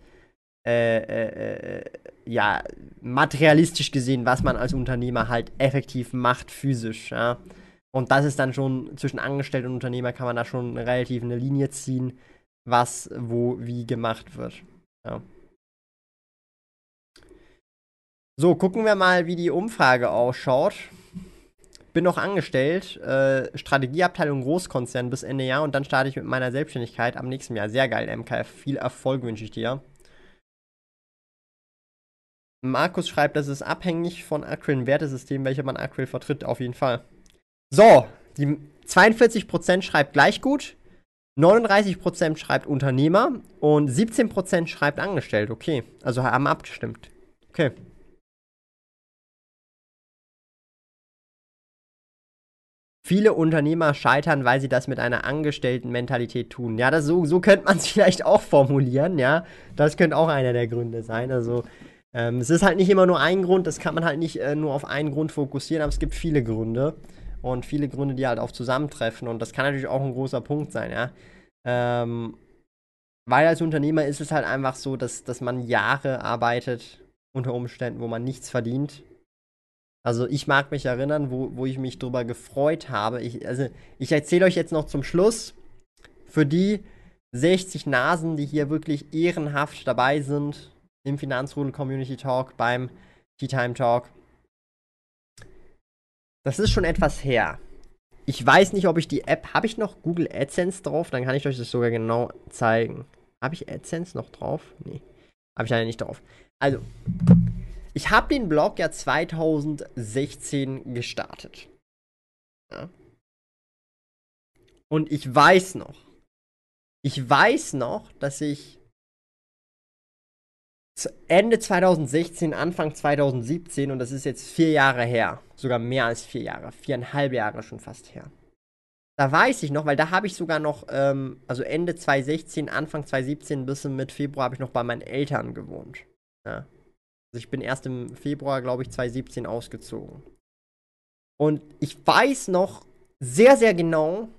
äh, äh, äh, ja, materialistisch gesehen, was man als Unternehmer halt effektiv macht, physisch, ja. Und das ist dann schon, zwischen Angestellten und Unternehmer kann man da schon relativ eine Linie ziehen, was wo wie gemacht wird. Ja. So, gucken wir mal, wie die Umfrage ausschaut bin noch angestellt, äh, Strategieabteilung Großkonzern bis Ende Jahr und dann starte ich mit meiner Selbstständigkeit am nächsten Jahr. Sehr geil, MKF. Viel Erfolg wünsche ich dir. Markus schreibt, das ist abhängig von Acryl, Wertesystem, welcher man Acryl vertritt, auf jeden Fall. So, die 42% schreibt gleich gut, 39% schreibt Unternehmer und 17% schreibt angestellt. Okay, also haben abgestimmt. Okay. Viele Unternehmer scheitern, weil sie das mit einer Angestellten-Mentalität tun. Ja, das, so, so könnte man es [LAUGHS] vielleicht auch formulieren, ja. Das könnte auch einer der Gründe sein. Also, ähm, es ist halt nicht immer nur ein Grund, das kann man halt nicht äh, nur auf einen Grund fokussieren, aber es gibt viele Gründe. Und viele Gründe, die halt auf Zusammentreffen. Und das kann natürlich auch ein großer Punkt sein, ja. Ähm, weil als Unternehmer ist es halt einfach so, dass, dass man Jahre arbeitet, unter Umständen, wo man nichts verdient Also ich mag mich erinnern, wo, wo ich mich drüber gefreut habe. Ich, also ich erzähle euch jetzt noch zum Schluss, für die 60 Nasen, die hier wirklich ehrenhaft dabei sind im Finanzrudel Community Talk, beim Tea Time Talk. Das ist schon etwas her. Ich weiß nicht, ob ich die App, habe ich noch Google AdSense drauf? Dann kann ich euch das sogar genau zeigen. Habe ich AdSense noch drauf? Nee, habe ich leider nicht drauf. Also, ich habe den Blog ja 2016 gestartet. Ja. Und ich weiß noch, ich weiß noch, dass ich Ende 2016, Anfang 2017, und das ist jetzt vier Jahre her, sogar mehr als vier Jahre, viereinhalb Jahre schon fast her. Da weiß ich noch, weil da habe ich sogar noch, ähm, also Ende 2016, Anfang 2017 bis mit Februar habe ich noch bei meinen Eltern gewohnt. Ja. Also ich bin erst im Februar, glaube ich, 2017 ausgezogen. Und ich weiß noch sehr, sehr genau,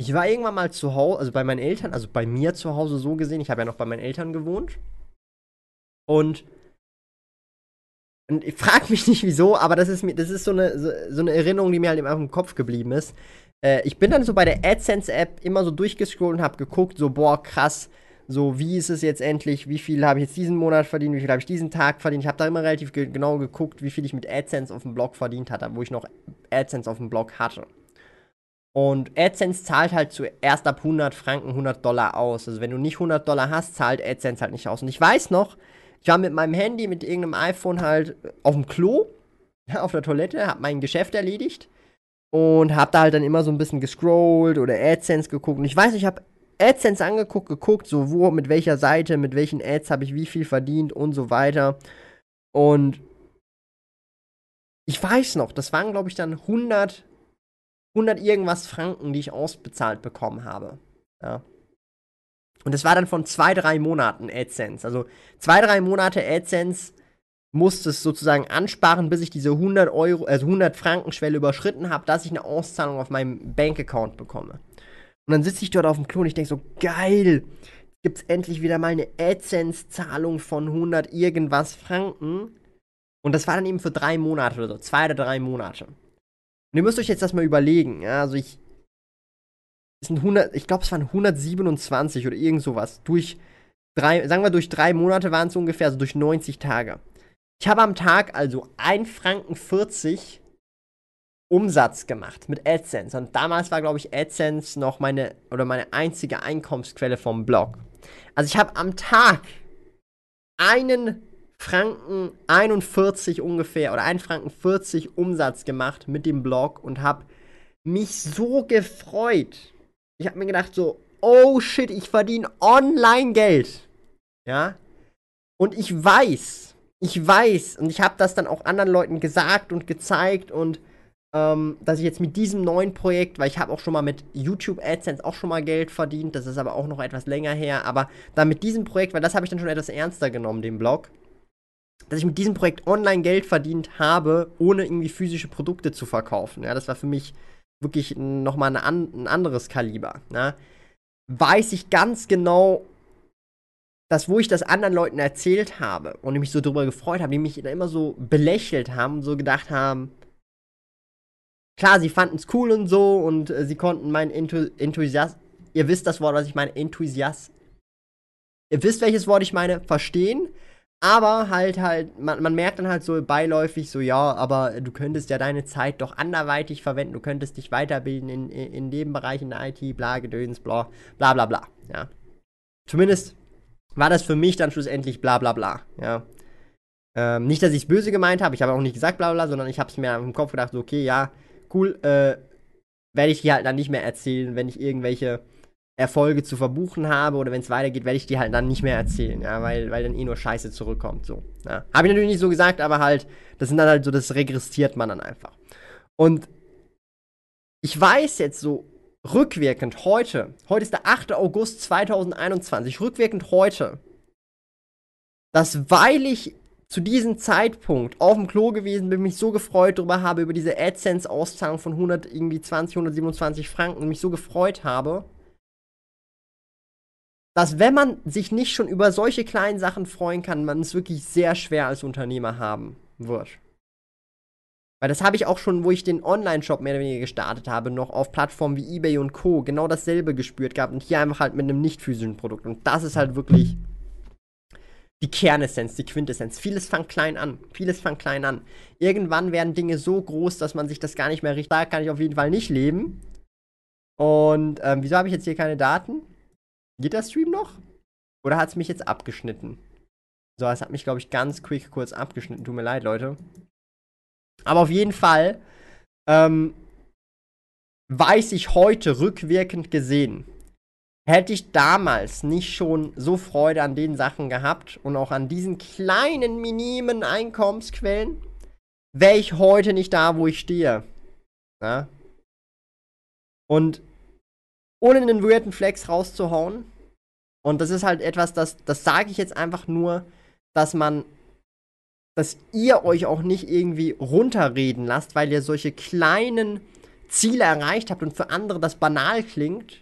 ich war irgendwann mal zu Hause, also bei meinen Eltern, also bei mir zu Hause so gesehen, ich habe ja noch bei meinen Eltern gewohnt. Und, und ich frage mich nicht wieso, aber das ist mir, das ist so eine, so, so eine Erinnerung, die mir halt immer im Kopf geblieben ist. Äh, ich bin dann so bei der AdSense-App immer so durchgescrollt und habe geguckt, so, boah, krass, so, wie ist es jetzt endlich, wie viel habe ich jetzt diesen Monat verdient, wie viel habe ich diesen Tag verdient. Ich habe da immer relativ ge genau geguckt, wie viel ich mit AdSense auf dem Blog verdient hatte, wo ich noch AdSense auf dem Blog hatte. Und AdSense zahlt halt zuerst ab 100 Franken 100 Dollar aus. Also wenn du nicht 100 Dollar hast, zahlt AdSense halt nicht aus. Und ich weiß noch, ich war mit meinem Handy, mit irgendeinem iPhone halt auf dem Klo, [LAUGHS] auf der Toilette, habe mein Geschäft erledigt und habe da halt dann immer so ein bisschen gescrollt oder AdSense geguckt. Und ich weiß ich habe AdSense angeguckt, geguckt, so wo, mit welcher Seite, mit welchen Ads habe ich wie viel verdient und so weiter. Und ich weiß noch, das waren, glaube ich, dann 100, 100 irgendwas Franken, die ich ausbezahlt bekommen habe. Ja. Und das war dann von zwei, drei Monaten AdSense. Also zwei, drei Monate AdSense musste es sozusagen ansparen, bis ich diese 100 Euro, also 100 Franken Schwelle überschritten habe, dass ich eine Auszahlung auf meinem Bankaccount bekomme. Und dann sitze ich dort auf dem Klo und ich denke so, geil, gibt es endlich wieder mal eine AdSense-Zahlung von 100 irgendwas Franken. Und das war dann eben für drei Monate oder so, zwei oder drei Monate. Und ihr müsst euch jetzt das mal überlegen, ja, also ich, sind 100, ich glaube es waren 127 oder irgend sowas, durch drei, sagen wir durch drei Monate waren es ungefähr, also durch 90 Tage. Ich habe am Tag also 1 Franken 40 Umsatz gemacht mit AdSense. Und damals war, glaube ich, AdSense noch meine oder meine einzige Einkommensquelle vom Blog. Also ich habe am Tag einen Franken 41 ungefähr oder 1 Franken 40 Umsatz gemacht mit dem Blog und habe mich so gefreut. Ich habe mir gedacht so, oh shit, ich verdiene online Geld. Ja? Und ich weiß, ich weiß und ich habe das dann auch anderen Leuten gesagt und gezeigt und ähm, dass ich jetzt mit diesem neuen Projekt, weil ich habe auch schon mal mit YouTube AdSense auch schon mal Geld verdient, das ist aber auch noch etwas länger her, aber dann mit diesem Projekt, weil das habe ich dann schon etwas ernster genommen, den Blog, dass ich mit diesem Projekt online Geld verdient habe, ohne irgendwie physische Produkte zu verkaufen. Ja, das war für mich wirklich nochmal an, ein anderes Kaliber. Ja. Weiß ich ganz genau, dass wo ich das anderen Leuten erzählt habe und mich so darüber gefreut habe, die mich da immer so belächelt haben, so gedacht haben, klar, sie fanden es cool und so und äh, sie konnten meinen Entu Enthusiasmus, ihr wisst das Wort, was ich meine, Enthusiasmus, ihr wisst, welches Wort ich meine, verstehen, aber halt halt, man, man merkt dann halt so beiläufig so, ja, aber du könntest ja deine Zeit doch anderweitig verwenden, du könntest dich weiterbilden in, in, in dem Bereich, in der IT, bla, Gedöns, bla, bla, bla, bla, ja. Zumindest war das für mich dann schlussendlich bla, bla, bla, ja. Ähm, nicht, dass ich es böse gemeint habe, ich habe auch nicht gesagt bla, bla, sondern ich habe es mir im Kopf gedacht, so, okay, ja, cool, äh, werde ich dir halt dann nicht mehr erzählen, wenn ich irgendwelche Erfolge zu verbuchen habe oder wenn es weitergeht, werde ich dir halt dann nicht mehr erzählen, ja, weil, weil dann eh nur Scheiße zurückkommt, so. Ja. Habe ich natürlich nicht so gesagt, aber halt, das sind dann halt so, das regressiert man dann einfach. Und ich weiß jetzt so rückwirkend heute, heute ist der 8. August 2021, rückwirkend heute, dass weil ich zu diesem Zeitpunkt auf dem Klo gewesen bin, mich so gefreut darüber habe, über diese AdSense-Auszahlung von 120, 127 Franken mich so gefreut habe, dass wenn man sich nicht schon über solche kleinen Sachen freuen kann, man es wirklich sehr schwer als Unternehmer haben wird. Weil das habe ich auch schon, wo ich den Online-Shop mehr oder weniger gestartet habe, noch auf Plattformen wie eBay und Co. genau dasselbe gespürt gehabt und hier einfach halt mit einem nicht physischen Produkt. Und das ist halt wirklich die Kernessenz, die Quintessenz. Vieles fängt klein an. Vieles fängt klein an. Irgendwann werden Dinge so groß, dass man sich das gar nicht mehr richtig. Da kann ich auf jeden Fall nicht leben. Und ähm, wieso habe ich jetzt hier keine Daten? Geht der Stream noch? Oder hat es mich jetzt abgeschnitten? So, es hat mich, glaube ich, ganz quick kurz abgeschnitten. Tut mir leid, Leute. Aber auf jeden Fall ähm, weiß ich heute rückwirkend gesehen, hätte ich damals nicht schon so Freude an den Sachen gehabt und auch an diesen kleinen, minimen Einkommensquellen, wäre ich heute nicht da, wo ich stehe. Ja? Und ohne einen weirden Flex rauszuhauen, und das ist halt etwas, das, das sage ich jetzt einfach nur, dass man, dass ihr euch auch nicht irgendwie runterreden lasst, weil ihr solche kleinen Ziele erreicht habt und für andere das banal klingt,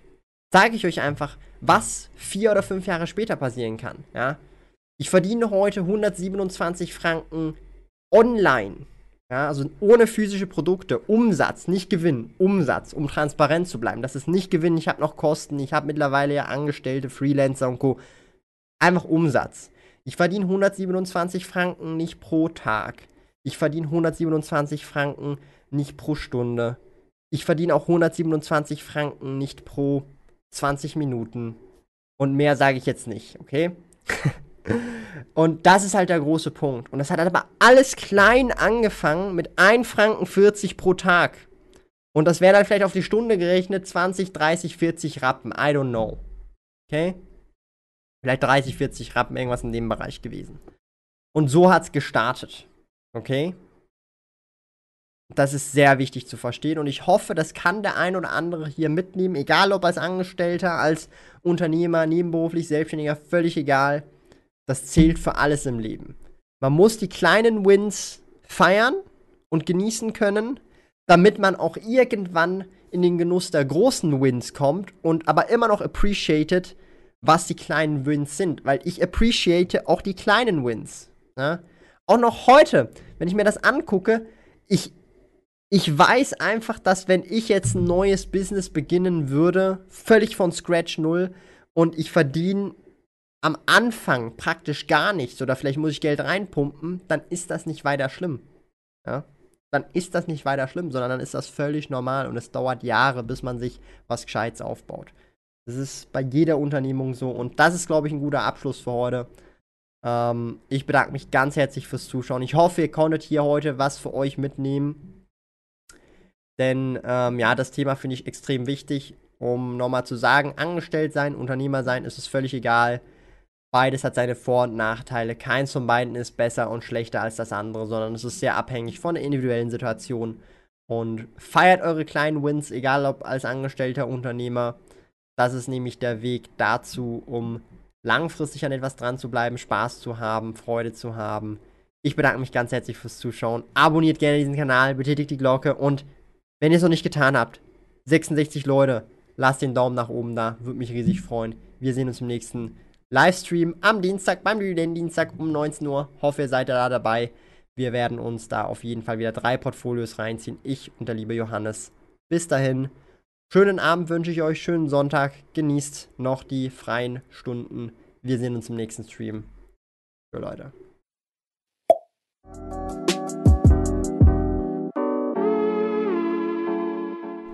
sage ich euch einfach, was vier oder fünf Jahre später passieren kann. Ja? Ich verdiene heute 127 Franken online. Ja, also ohne physische Produkte, Umsatz, nicht Gewinn, Umsatz, um transparent zu bleiben. Das ist nicht Gewinn, ich habe noch Kosten, ich habe mittlerweile ja Angestellte, Freelancer und Co. Einfach Umsatz. Ich verdiene 127 Franken nicht pro Tag. Ich verdiene 127 Franken nicht pro Stunde. Ich verdiene auch 127 Franken nicht pro 20 Minuten. Und mehr sage ich jetzt nicht, okay? [LAUGHS] Und das ist halt der große Punkt. Und das hat aber alles klein angefangen mit 1 Franken 40 pro Tag. Und das wäre dann vielleicht auf die Stunde gerechnet 20, 30, 40 Rappen. I don't know. Okay? Vielleicht 30, 40 Rappen, irgendwas in dem Bereich gewesen. Und so hat es gestartet. Okay? Das ist sehr wichtig zu verstehen und ich hoffe, das kann der ein oder andere hier mitnehmen, egal ob als Angestellter, als Unternehmer, nebenberuflich, Selbstständiger, völlig egal. Das zählt für alles im Leben. Man muss die kleinen Wins feiern und genießen können, damit man auch irgendwann in den Genuss der großen Wins kommt und aber immer noch appreciated, was die kleinen Wins sind, weil ich appreciate auch die kleinen Wins. Ne? Auch noch heute, wenn ich mir das angucke, ich, ich weiß einfach, dass wenn ich jetzt ein neues Business beginnen würde, völlig von Scratch null und ich verdiene am Anfang praktisch gar nichts oder vielleicht muss ich Geld reinpumpen, dann ist das nicht weiter schlimm. Ja? Dann ist das nicht weiter schlimm, sondern dann ist das völlig normal und es dauert Jahre, bis man sich was Gescheites aufbaut. Das ist bei jeder Unternehmung so und das ist, glaube ich, ein guter Abschluss für heute. Ähm, ich bedanke mich ganz herzlich fürs Zuschauen. Ich hoffe, ihr konntet hier heute was für euch mitnehmen. Denn ähm, ja, das Thema finde ich extrem wichtig, um nochmal zu sagen, angestellt sein, Unternehmer sein, ist es völlig egal Beides hat seine Vor- und Nachteile. Keins von beiden ist besser und schlechter als das andere, sondern es ist sehr abhängig von der individuellen Situation. Und feiert eure kleinen Wins, egal ob als angestellter Unternehmer. Das ist nämlich der Weg dazu, um langfristig an etwas dran zu bleiben, Spaß zu haben, Freude zu haben. Ich bedanke mich ganz herzlich fürs Zuschauen. Abonniert gerne diesen Kanal, betätigt die Glocke und wenn ihr es noch nicht getan habt, 66 Leute, lasst den Daumen nach oben da, würde mich riesig freuen. Wir sehen uns im nächsten. Livestream am Dienstag, beim Jubiläen-Dienstag um 19 Uhr. Hoffe, ihr seid da dabei. Wir werden uns da auf jeden Fall wieder drei Portfolios reinziehen. Ich und der liebe Johannes. Bis dahin, schönen Abend wünsche ich euch, schönen Sonntag. Genießt noch die freien Stunden. Wir sehen uns im nächsten Stream. Für Leute.